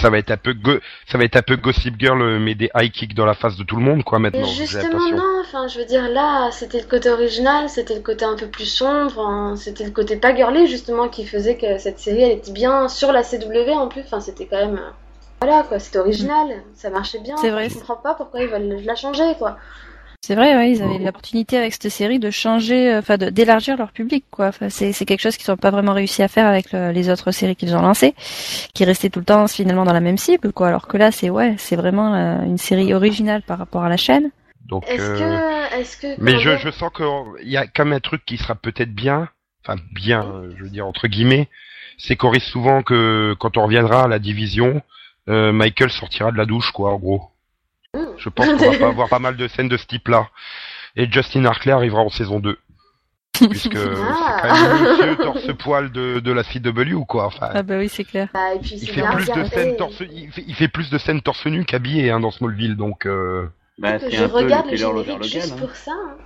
Ça va être un peu go- ça va être un peu Gossip Girl, euh, mais des high kicks dans la face de tout le monde, quoi, Et maintenant. j'ai justement non, enfin je veux dire là, c'était le côté original, c'était le côté un peu plus sombre, hein, c'était le côté pas girly justement qui faisait que cette série elle était bien sur la CW en plus, enfin c'était quand même... euh, Voilà quoi, c'était original, ça marchait bien. C'est vrai. Je comprends pas pourquoi ils veulent la changer quoi. C'est vrai, ouais, ils avaient l'opportunité avec cette série de changer, euh, enfin d'élargir leur public, quoi. Enfin, c'est quelque chose qu'ils n'ont pas vraiment réussi à faire avec le- les autres séries qu'ils ont lancées, qui restaient tout le temps finalement dans la même cible, quoi. Alors que là, c'est ouais, c'est vraiment euh, une série originale par rapport à la chaîne. Donc, Est-ce euh, que... Est-ce que... Mais je, je sens qu'il y a quand même un truc qui sera peut-être bien, enfin bien, euh, je veux dire entre guillemets, c'est qu'on risque souvent que quand on reviendra à la division, euh, Michael sortira de la douche, quoi, en gros. [laughs] Je pense qu'on va pas avoir pas mal de scènes de ce type-là. Et Justin Hartley arrivera en saison 2. Puisque [laughs] Ah. c'est quand même le monsieur torse-poil de, de la CW, quoi. Enfin, Ah bah oui, c'est clair. Bah, et puis il fait plus de scènes torse, il fait, il fait plus de scènes torse nu qu'habillé hein, dans Smallville, donc euh, Bah, je un peu regarde le le générique juste hein. pour ça. hein.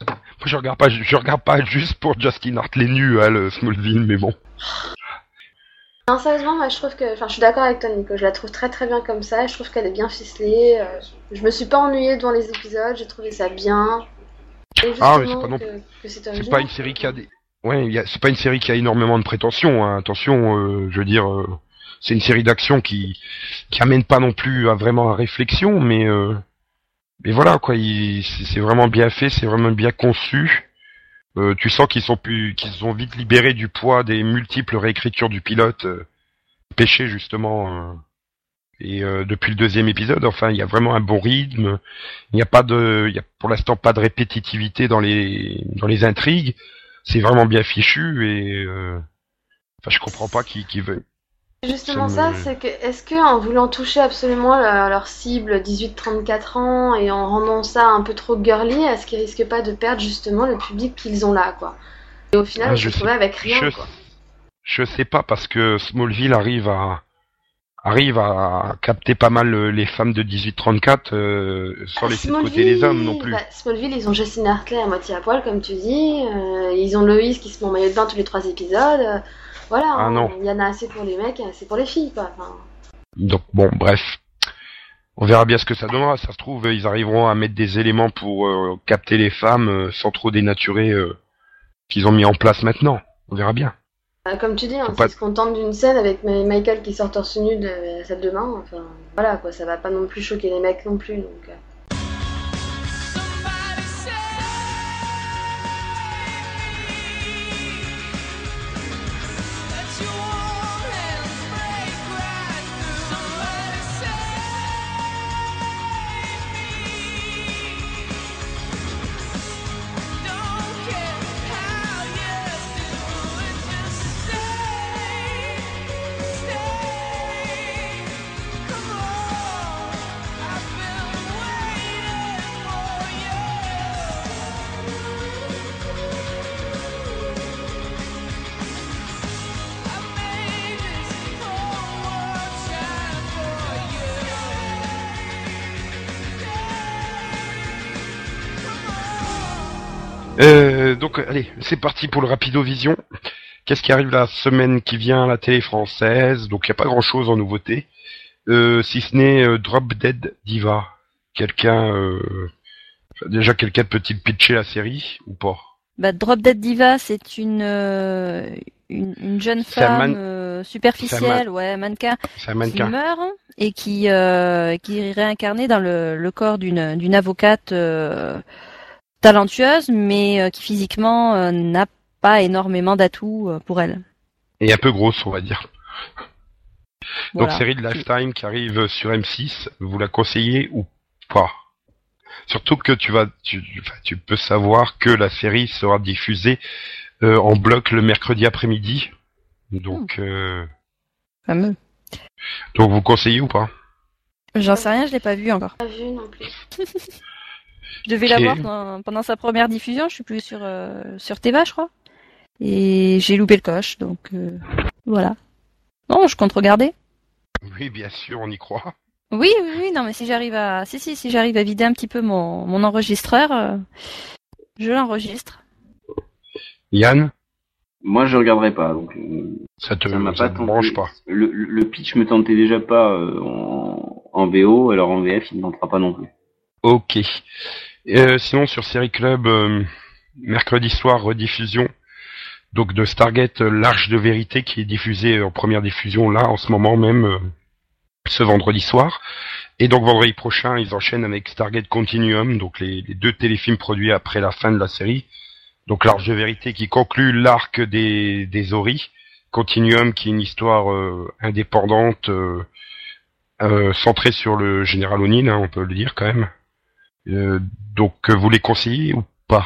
[laughs] moi, je regarde pas, je regarde pas juste pour Justin Hartley nu, hein, le Smallville, mais bon. Non, sérieusement, moi je trouve que. Enfin, je suis d'accord avec toi, Nico. Je la trouve très très bien comme ça. Je trouve qu'elle est bien ficelée. euh, Je me suis pas ennuyée devant les épisodes. J'ai trouvé ça bien. Et Ah, mais c'est pas non- que, que c'est pas une série qui a des, ouais, a- c'est pas une série qui a énormément de prétentions. Hein. Attention, euh, je veux dire, euh, c'est une série d'action qui qui amène pas non plus à vraiment à réflexion, mais euh, mais voilà quoi, il- c'est vraiment bien fait, c'est vraiment bien conçu. Euh, tu sens qu'ils sont plus, qu'ils ont vite libéré du poids des multiples réécritures du pilote, euh, péché justement. euh, et euh, depuis le deuxième épisode, enfin, il y a vraiment un bon rythme. Il n'y a pas de, y a pour l'instant pas de répétitivité dans les dans les intrigues. C'est vraiment bien fichu et enfin, je comprends pas qui qui veut. Justement Ça me- c'est que est-ce que en voulant toucher absolument la- leur cible 18-34 ans et en rendant ça un peu trop girly, est-ce qu'ils risquent pas de perdre justement le public qu'ils ont là, quoi? Et au final, Ah, je se retrouvait sais- avec rien, je, quoi. je sais pas parce que Smallville arrive à arrive à capter pas mal euh, les femmes de 18-34 euh, sans laisser de côté les hommes non plus. bah, Smallville, ils ont Justin Hartley à moitié à poil, comme tu dis. euh, ils ont Loïs qui se met en maillot de bain tous les trois épisodes. Voilà, Ah, hein, non. il y en a assez pour les mecs, assez pour les filles, quoi. Enfin, Donc bon, bref. On verra bien ce que ça donnera. Ça se trouve, ils arriveront à mettre des éléments pour euh, capter les femmes euh, sans trop dénaturer euh, qu'ils ont mis en place maintenant. On verra bien. bah, comme tu dis, hein, Faut pas- se contentent d'une scène avec Michael qui sort torse nu de la salle de bain, enfin, voilà, quoi, ça va pas non plus choquer les mecs non plus, donc... donc allez, c'est parti pour le Rapido Vision. Qu'est-ce qui arrive la semaine qui vient à la télé française? Donc il n'y a pas grand-chose en nouveauté, euh, si ce n'est euh, Drop Dead Diva. Quelqu'un, euh, déjà quelqu'un peut-il pitcher la série ou pas? Bah, Drop Dead Diva, c'est une, une une jeune femme man- superficielle, ouais, mannequin, qui meurt et qui qui est réincarnée dans le, le corps d'une d'une avocate talentueuse, mais euh, qui physiquement euh, n'a pas énormément d'atouts euh, pour elle. Et un peu grosse, on va dire. Donc série de Lifetime qui arrive sur M6, vous la conseillez ou pas? Surtout que tu vas, tu, peux savoir que la série sera diffusée euh, en bloc le mercredi après-midi. Donc, euh, Fameux. donc vous conseillez ou pas? J'en sais rien, je l'ai pas vu encore. Pas vu non plus. [laughs] Je devais Ok. la voir dans- pendant sa première diffusion, je suis plus sur euh, sur Teva, je crois. Et j'ai loupé le coche, donc euh, voilà. Non, je compte regarder. Oui, bien sûr, on y croit. Oui, oui, oui, non, mais si j'arrive à, si, si, si j'arrive à vider un petit peu mon, mon enregistreur, euh, je l'enregistre. Yann, Moi, je regarderai pas. Donc, euh, ça te, ça m'a ça pas te branche pas. Le, le le pitch me tentait déjà pas euh, en, en VO, alors en VF, il ne tentera pas non plus. Ok. Euh, sinon sur Série Club, euh, mercredi soir rediffusion donc de Stargate euh, l'Arche de vérité qui est diffusée en première diffusion là en ce moment même ce vendredi soir. Et donc vendredi prochain ils enchaînent avec Stargate Continuum donc les, deux téléfilms produits après la fin de la série. Donc l'Arche de vérité qui conclut l'arc des des Ori, Continuum qui est une histoire indépendante centrée sur le général O'Neill, hein, on peut le dire quand même. Euh, donc euh, vous les conseillez ou pas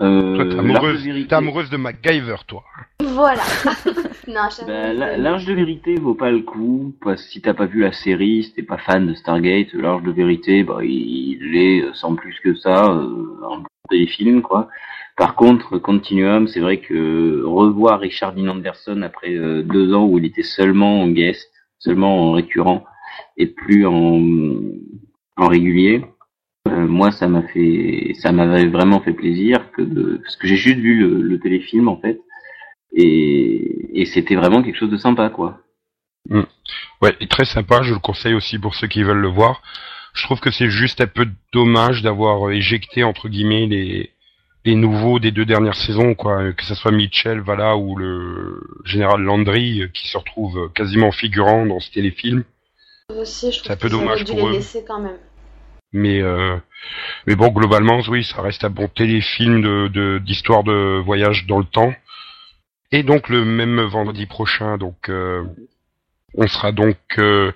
Euh, Toi, t'es amoureuse, de vérité- t'es amoureuse de MacGyver, toi. Voilà. [laughs] [laughs] la- L'Arche de vérité vaut pas le coup, parce que si t'as pas vu la série, si t'es pas fan de Stargate, l'Arche de vérité, bah, il, est sans plus que ça, euh, un bon téléfilm, quoi. Par contre, Continuum, c'est vrai que revoir Richard Dean Anderson après euh, deux ans où il était seulement en guest, seulement en récurrent, et plus en, en régulier, euh, moi, ça m'a fait, ça m'avait vraiment fait plaisir que de, parce que j'ai juste vu le, le téléfilm, en fait. Et, et c'était vraiment quelque chose de sympa, quoi. Ouais, il est très sympa, je le conseille aussi pour ceux qui veulent le voir. Je trouve que c'est juste un peu dommage d'avoir éjecté, entre guillemets, les, les nouveaux des deux dernières saisons, quoi. Que ce soit Mitchell, Vala ou le général Landry, qui se retrouve quasiment figurant dans ce téléfilm. aussi, je c'est un peu dommage pour eux. laisser quand même. Mais euh, mais bon, globalement, oui, ça reste un bon téléfilm de d'histoire de, voyage dans le temps. Et donc le même vendredi prochain, donc euh, on sera donc euh,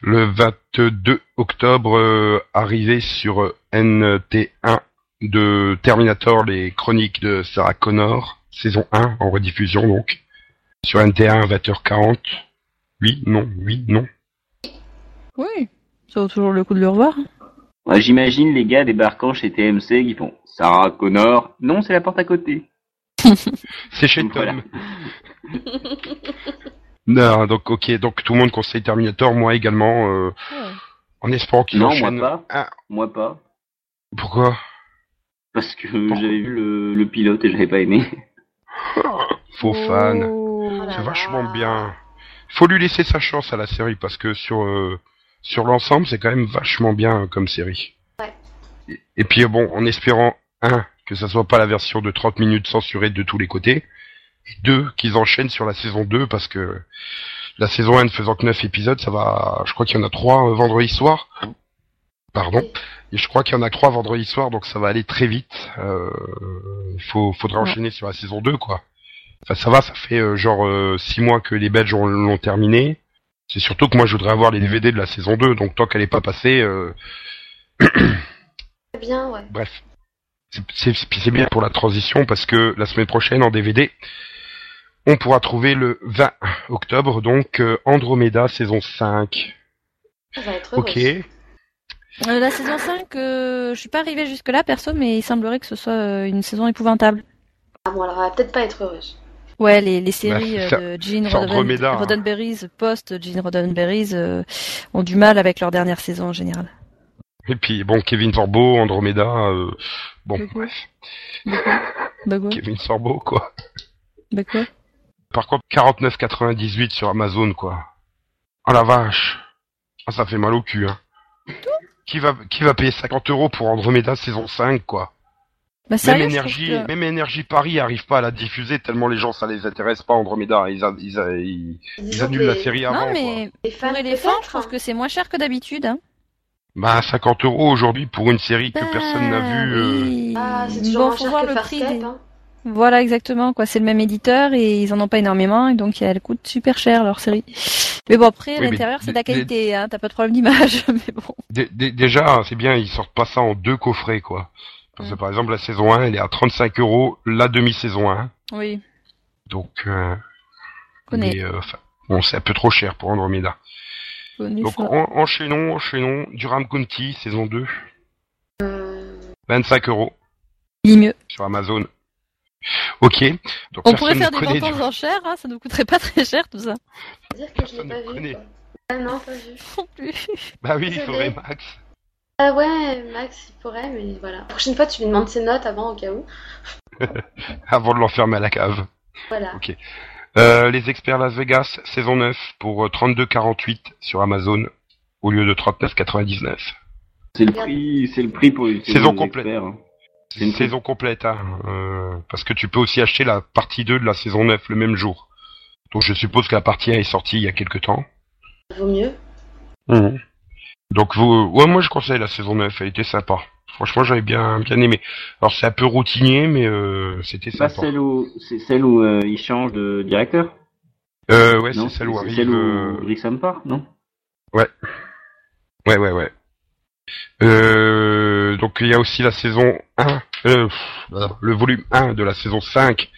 le 22 octobre arrivé sur euh, NT1 de Terminator, les chroniques de Sarah Connor, saison 1 en rediffusion donc sur NT1 20h40. Oui, non, oui, non. Oui. Ça vaut toujours le coup de le revoir. Ouais, J'imagine les gars débarquant chez TMC qui font Sarah Connor. Non, c'est la porte à côté. [laughs] C'est chez Tom. Voilà. [laughs] Non, donc ok, donc tout le monde conseille Terminator, moi également, euh, Ouais. en espérant qu'ils Non, moi pas. Ah, Moi pas. pourquoi? Parce que j'avais vu le, le pilote et j'avais pas aimé. [laughs] Faux fan. Oh. Oh là C'est vachement bien. Faut lui laisser sa chance à la série parce que sur euh, sur l'ensemble, c'est quand même vachement bien euh, comme série. Ouais. Et, et puis euh, bon, en espérant un que ça soit pas la version de 30 minutes censurée de tous les côtés, et deux qu'ils enchaînent sur la saison 2 parce que la saison 1 ne faisant que 9 épisodes, ça va, je crois qu'il y en a trois euh, vendredi soir. Pardon. Et je crois qu'il y en a trois vendredi soir, donc ça va aller très vite. Euh, il faut, faudrait Ouais. enchaîner sur la saison 2, quoi. Enfin, ça va, ça fait euh, genre euh, six mois que les Belges ont- l'ont terminé. C'est surtout que moi, je voudrais avoir les DVD de la saison 2, donc tant qu'elle est pas passée, euh, C'est bien, ouais. bref. C'est- C'est puis c'est bien pour la transition, parce que la semaine prochaine, en DVD, on pourra trouver le 20 octobre, donc euh, Andromeda, saison 5. Ça va être heureux. Ok. Euh, la saison 5, euh, je suis pas arrivée jusque là perso, mais il semblerait que ce soit une saison épouvantable. Ah bon, alors elle va peut-être pas être heureuse. Ouais, les, les séries Bah, euh, de Gene hein. Roddenberry's, post Gene Roddenberry's, euh, ont du mal avec leur dernière saison en général. Et puis bon, Kevin Sorbo, Andromeda, euh, bon, quoi bref, Bah quoi Kevin Sorbo quoi. Bah quoi Par contre, 49,98 sur Amazon quoi. Oh la vache. Ah, ça fait mal au cul hein. Qui va, qui va payer 50 euros pour Andromeda saison 5 quoi? Bah sérieux, Même énergie, que- même énergie Paris arrive pas à la diffuser tellement les gens ça les intéresse pas Andromeda. Ils, a- ils, a- ils, ils Disons annulent la série avant. Non, quoi. mais Les fans, pour éléphant, je trouve hein. que c'est moins cher que d'habitude. Hein. Bah 50 euros aujourd'hui pour une série que Bah, personne n'a vue. euh, oui. Ah, c'est toujours Bon, moins faut cher voir que le prix. Des- Hein. Voilà, exactement. quoi. C'est le même éditeur et ils en ont pas énormément et donc elle coûte super cher leur série. Mais bon, après, à Oui, l'intérieur, c'est de la qualité. Hein. T'as pas de problème d'image, [laughs] mais bon. Dé- dé- déjà, c'est bien, ils sortent pas ça en deux coffrets, quoi. Parce que Mm. par exemple, la saison 1, elle est à 35 euros, la demi-saison 1. Oui, Donc, euh, mais, euh, bon, c'est un peu trop cher pour Andromeda. Donc, en- enchaînons, enchaînons, Durham County, saison 2, Euh, 25 euros Il est mieux. sur Amazon. Ok. Donc, On pourrait faire ne des ventes aux enchères, hein, ça nous coûterait pas très cher tout ça. dire que je Personne l'ai ne pas vu. connaît. quoi. Ah non, pas vu. Non plus. Bah oui, il Je faudrait l'ai. Max. Ah ouais, Max, il pourrait, mais voilà. La prochaine fois, tu lui demandes ses notes avant, au cas où. [laughs] Avant de l'enfermer à la cave. Voilà. Euh, les experts Las Vegas, saison 9, pour euh, 32,48 sur Amazon, au lieu de 39,99. C'est le prix, c'est le prix pour une Saison complète. experts, hein. C'est une saison complète, hein, euh, parce que tu peux aussi acheter la partie 2 de la saison 9 le même jour. Donc je suppose que la partie 1 est sortie il y a quelque temps. Vaut mieux. Donc vous, ouais, moi je conseille la saison 9, elle était sympa. Franchement, j'avais bien bien aimé. Alors c'est un peu routinier, mais euh, c'était C'est pas sympa. celle où, c'est celle où euh, il change de directeur? Euh, ouais, Non, c'est celle où arrive. celle où euh, Grissom part, non? Ouais, ouais, ouais. Euh, donc il y a aussi la saison 1, euh, pff, le volume 1 de la saison 5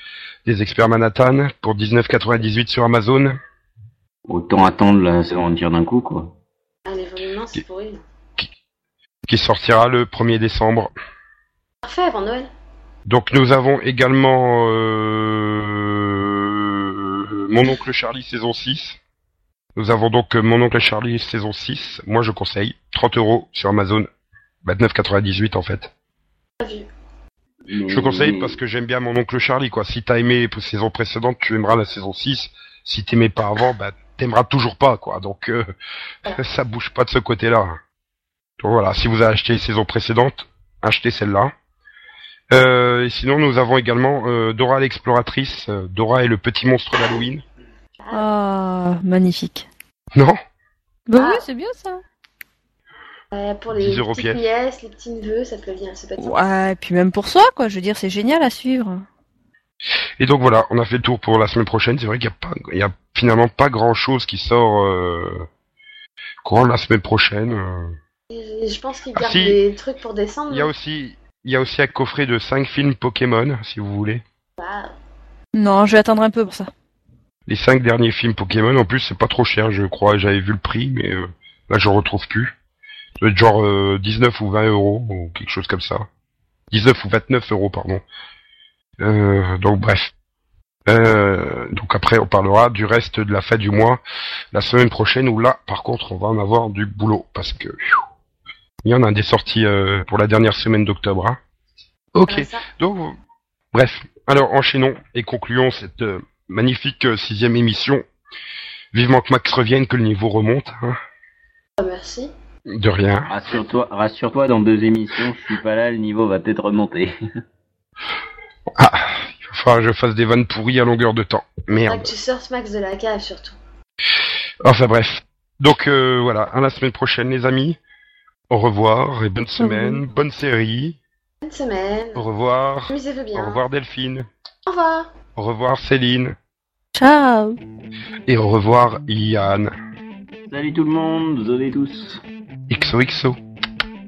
des experts Manhattan pour 19,98 sur Amazon. Autant attendre la saison entière d'un coup, quoi. Ah, volumes, non, c'est pourri. qui sortira le 1er décembre. Parfait, avant Noël. Donc nous avons également euh, Mon oncle Charlie saison 6. Nous avons donc euh, Mon oncle Charlie saison 6. Moi je conseille 30 euros sur Amazon. 29,98 en fait. Je conseille parce que j'aime bien Mon oncle Charlie quoi. Si t'as aimé les saisons précédentes, tu aimeras la saison 6. Si t'aimais pas avant, bah t'aimeras toujours pas quoi. Donc euh, [laughs] ça bouge pas de ce côté-là. Donc voilà, si vous avez acheté les saisons précédentes, achetez celle-là. Euh, et sinon, nous avons également euh, Dora l'exploratrice, euh, Dora et le petit monstre d'Halloween. Ah, magnifique. Non? Bah Ah. oui, c'est bien ça. Ouais, pour les 10 euros petites pièce. nièces, les petits neveux, ça peut bien. Ça peut être. Ouais, et puis même pour soi, quoi. Je veux dire, c'est génial à suivre. Et donc voilà, on a fait le tour pour la semaine prochaine. C'est vrai qu'il y a pas, il y a finalement pas grand-chose qui sort euh, courant la semaine prochaine. euh. Je pense qu'ils Ah, gardent si. des trucs pour décembre. Il y a non aussi, il y a aussi un coffret de 5 films Pokémon, si vous voulez. Waouh. Non, je vais attendre un peu pour ça. Les 5 derniers films Pokémon, en plus, c'est pas trop cher, je crois. J'avais vu le prix, mais euh, là, je retrouve plus. Ça doit être genre euh, 19 ou 20 euros, ou quelque chose comme ça. 19 ou 29 euros, pardon. Euh, donc, bref. Euh, donc après, on parlera du reste de la fin du mois la semaine prochaine, où là, par contre, on va en avoir du boulot, parce que... pfiou, il y en a des sorties euh, pour la dernière semaine d'octobre. hein. Ok. Donc, bref. Alors, enchaînons et concluons cette euh, magnifique euh, sixième émission. Vivement que Max revienne, que le niveau remonte. hein. Ah, merci. De rien. Rassure-toi, rassure-toi, dans deux émissions, je suis pas là, le niveau va peut-être remonter. [laughs] Ah, il va falloir que je fasse des vannes pourries à longueur de temps. Faudra Merde. que tu sortes Max de la cave, surtout. Enfin bref. Donc euh, voilà, à la semaine prochaine les amis. Au revoir et bonne semaine, bonne série. Bonne semaine. Au revoir. Amusez-vous bien. Au revoir Delphine. Au revoir. Au revoir Céline. Ciao. Et au revoir Yann. Salut tout le monde, vous allez tous. XOXO.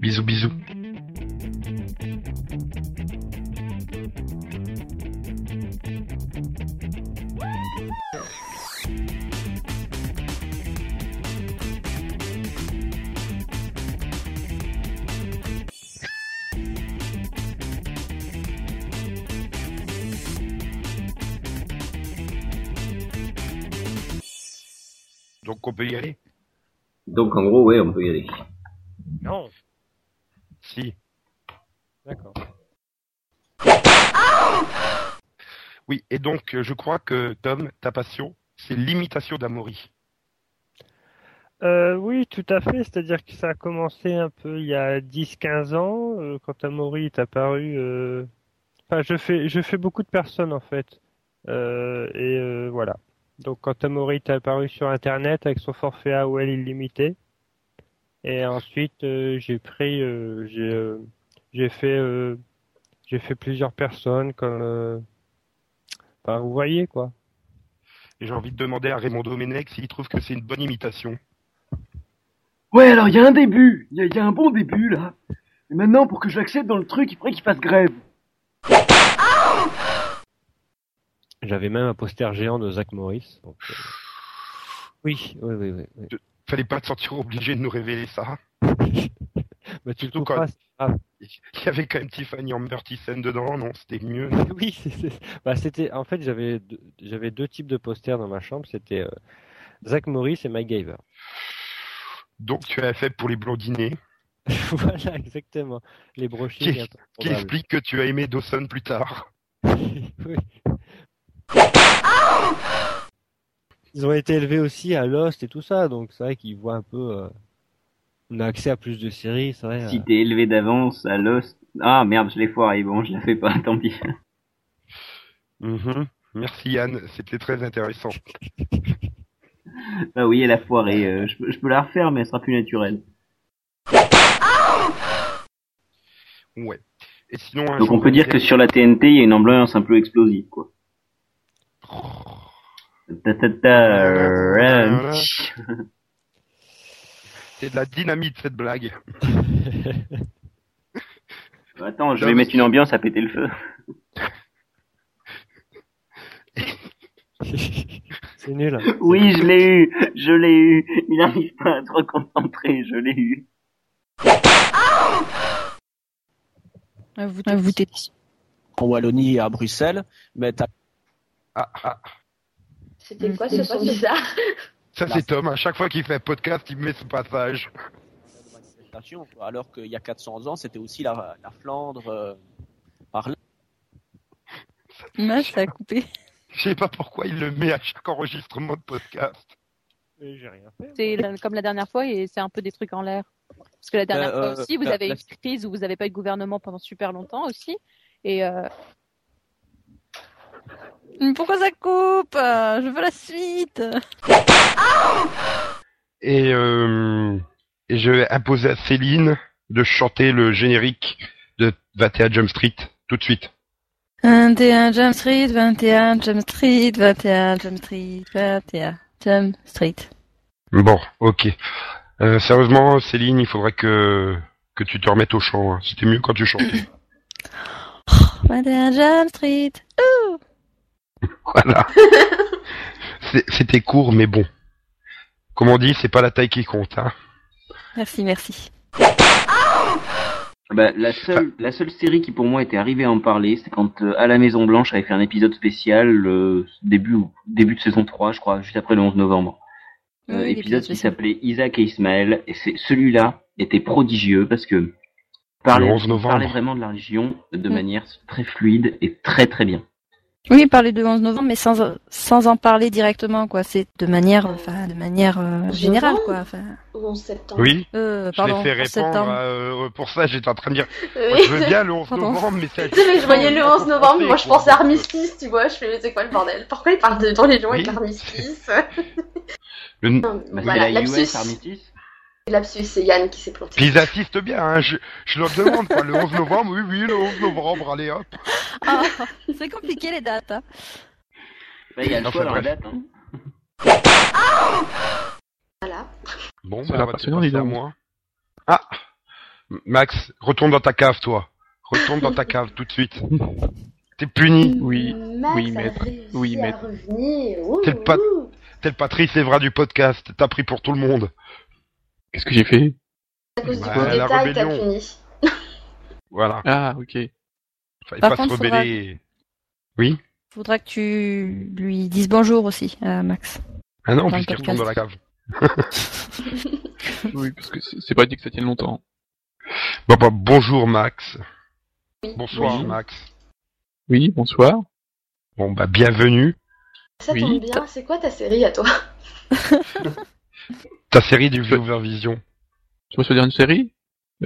Bisous bisous. Peut y aller Donc en gros, ouais, on peut y aller. Non. aussi. D'accord. Oui, et donc euh, je crois que Tom, ta passion, c'est l'imitation d'Amaury. Euh, oui, tout à fait. C'est-à-dire que ça a commencé un peu il y a 10-15 ans, euh, quand Amaury est apparu. euh, Enfin, je fais, je fais beaucoup de personnes en fait. Euh, et euh, voilà. Donc quand Amaury est apparu sur Internet avec son forfait AOL illimité, et ensuite euh, j'ai pris, euh, j'ai, euh, j'ai fait, euh, j'ai fait plusieurs personnes comme. euh, Enfin, vous voyez quoi. Et j'ai envie de demander à Raymond Domenech s'il trouve que c'est une bonne imitation. Ouais, alors il y a un début. Il y, a- il y a un bon début là. Et maintenant, pour que je l'accepte dans le truc, il faudrait qu'il fasse grève. J'avais même un poster géant de Zach Morris. donc, euh, Oui, oui, oui, oui. oui. Fallait pas te sentir obligé de nous révéler ça. [laughs] Bah, tu le Surtout quand-. Il y avait quand même Tiffany Amber Thyssen dedans, non C'était mieux. [laughs] Oui, bah, c'était. En fait, j'avais deux, j'avais deux types de posters dans ma chambre. C'était euh, Zach Morris et Mike Gaver. Donc tu as fait pour les blondinés, [laughs] voilà, exactement. Les brochures. Qui- qui explique que tu as aimé Dawson plus tard. oui. Ils ont été élevés aussi à Lost et tout ça, donc c'est vrai qu'ils voient un peu. euh, On a accès à plus de séries, c'est vrai. Si euh. t'es élevé d'avance à Lost... Ah merde, je l'ai foiré, bon, je la fais pas, tant pis. Mhm. Merci Yann, c'était très intéressant. Ah oui, elle a foiré, euh, je, peux- je peux la refaire, mais elle sera plus naturelle. Ouais. Et sinon, un Donc on peut dire que sur la TNT, il y a une ambiance un peu explosive, quoi. Ta ta ta, euh, [laughs] c'est de la dynamite cette blague. [laughs] Attends, je vais mettre une ambiance à péter le feu. [laughs] c'est nul. hein. Oui, je l'ai eu, je l'ai eu. Il n'arrive pas à se reconcentrer, je l'ai eu. Ah, Vous, vous t'étiez- en Wallonie et à Bruxelles, mais t'as Ah, ah. C'était quoi ce son bizarre Ça c'est Tom, à chaque fois qu'il fait un podcast, il met ce passage. alors qu'il y a 400 ans, c'était aussi la, la Flandre euh, par là. Mince, ça a coupé. Je sais pas pourquoi il le met à chaque enregistrement de podcast. Mais J'ai rien fait. C'est comme la dernière fois et c'est un peu des trucs en l'air. Parce que la dernière Euh, fois aussi, vous la- avez eu la- une crise où vous n'avez pas eu de gouvernement pendant super longtemps aussi. Et euh, Pourquoi ça coupe Je veux la suite. Et, euh, et je vais imposer à Céline de chanter le générique de 21 Jump Street tout de suite. 21 Jump Street, 21 Jump Street, 21 Jump Street, 21 Jump Street. Bon, ok. Euh, sérieusement, Céline, il faudrait que que tu te remettes au chant. hein. C'était mieux quand tu chantais. [coughs] 21 Jump Street. [laughs] voilà. C'était court, mais bon. Comme on dit, c'est pas la taille qui compte. Hein. Merci, merci. Bah, la seule, la seule série qui pour moi était arrivée à en parler, c'est quand euh, à la Maison Blanche avait fait un épisode spécial euh, début début de saison 3, je crois, juste après le 11 novembre. Euh, Oui, épisode qui s'appelait Isaac et Ismaël, et c'est celui-là était prodigieux parce que parlait, Le 11 novembre. parlait vraiment de la religion de Mm. manière très fluide et très très bien. Oui, parler de 11 novembre, mais sans, sans en parler directement, quoi. C'est de manière, enfin, de manière euh, 11 générale, novembre quoi. Enfin, Ou 11 septembre Oui, euh, je pardon, l'ai fait répondre. septembre. euh, pour ça, j'étais en train de dire, [laughs] Oui. moi, je veux bien le 11 Pardon. novembre, mais c'est... Tu sais, mais je voyais le 11 novembre, moi je pensais à armistice, tu vois, je fais c'est quoi le bordel? Pourquoi ils parlent de dans les gens avec Oui. l'armistice? [laughs] [laughs] Le... Non, Bah, Voilà, la. US Armistice? Lapsus, c'est Yann qui s'est planté. Puis ils assistent bien, hein. je, je leur demande quoi, le 11 novembre, oui, oui, le 11 novembre, allez hop. Ah, c'est compliqué les dates. Hein. Bah, il y a le choix dans la date. Hein. Voilà. Bon, Ça bah, on va dis à moi. Ah Max, retourne dans ta cave, toi. Retourne dans ta cave tout de suite. T'es puni. Oui, Max oui, maître. Oui, maître. T'es le pat- le Patrice Evra du podcast. T'as pris pour tout le monde. Qu'est-ce que j'ai fait? À cause du coup la rébellion. puni. [laughs] Voilà. Ah, ok. Fallait Par pas contre, se rebeller. Oui? Faudra que tu lui dises bonjour aussi, à Max. Ah non, puisqu'il retourne dans la cave. [laughs] Oui, parce que c'est c'est pas dit que ça tienne longtemps. Bon, bah, bonjour Max. Bonsoir Oui. Max. Oui, bonsoir. Bon bah bienvenue. Ça Oui. tombe bien, c'est quoi ta série à toi? [laughs] Ta série du Viewer Vision. Tu veux choisir une série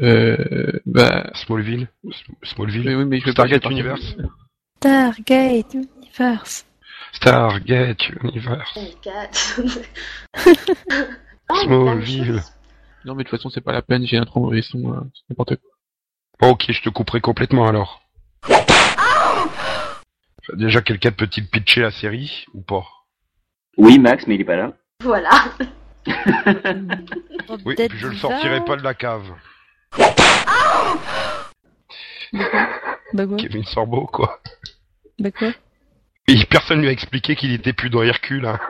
euh, bah, Smallville. Smallville. oui, oui, mais je vais Stargate je pas- Universe. Stargate Universe. Stargate Universe. [laughs] Oh. Smallville. Non, mais de toute façon, c'est pas la peine, j'ai un trou et son, euh, c'est n'importe quoi. Ok, je te couperai complètement alors. Déjà, quelqu'un peut-il pitcher la série ou pas? Oui, Max, mais il est pas là. Voilà. [laughs] Oui, Dead puis je le sortirai pas de la cave. [laughs] Bah quoi Kevin Sorbo, quoi. Bah quoi Et personne lui a expliqué qu'il était plus dans Hercule. Hein.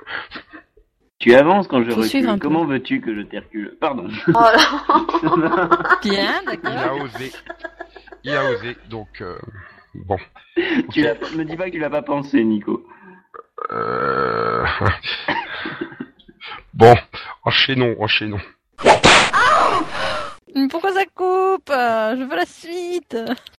Tu avances quand je Faut recule. Comment veux-tu que je t'hercule? Pardon. [laughs] Oh là. Bien, Il d'accord. a osé. Il a osé, donc euh, bon. tu l'as pas- me dis pas que tu l'as pas pensé, Nico. Euh... bon, enchaînons, enchaînons. Pourquoi ça coupe? Je veux la suite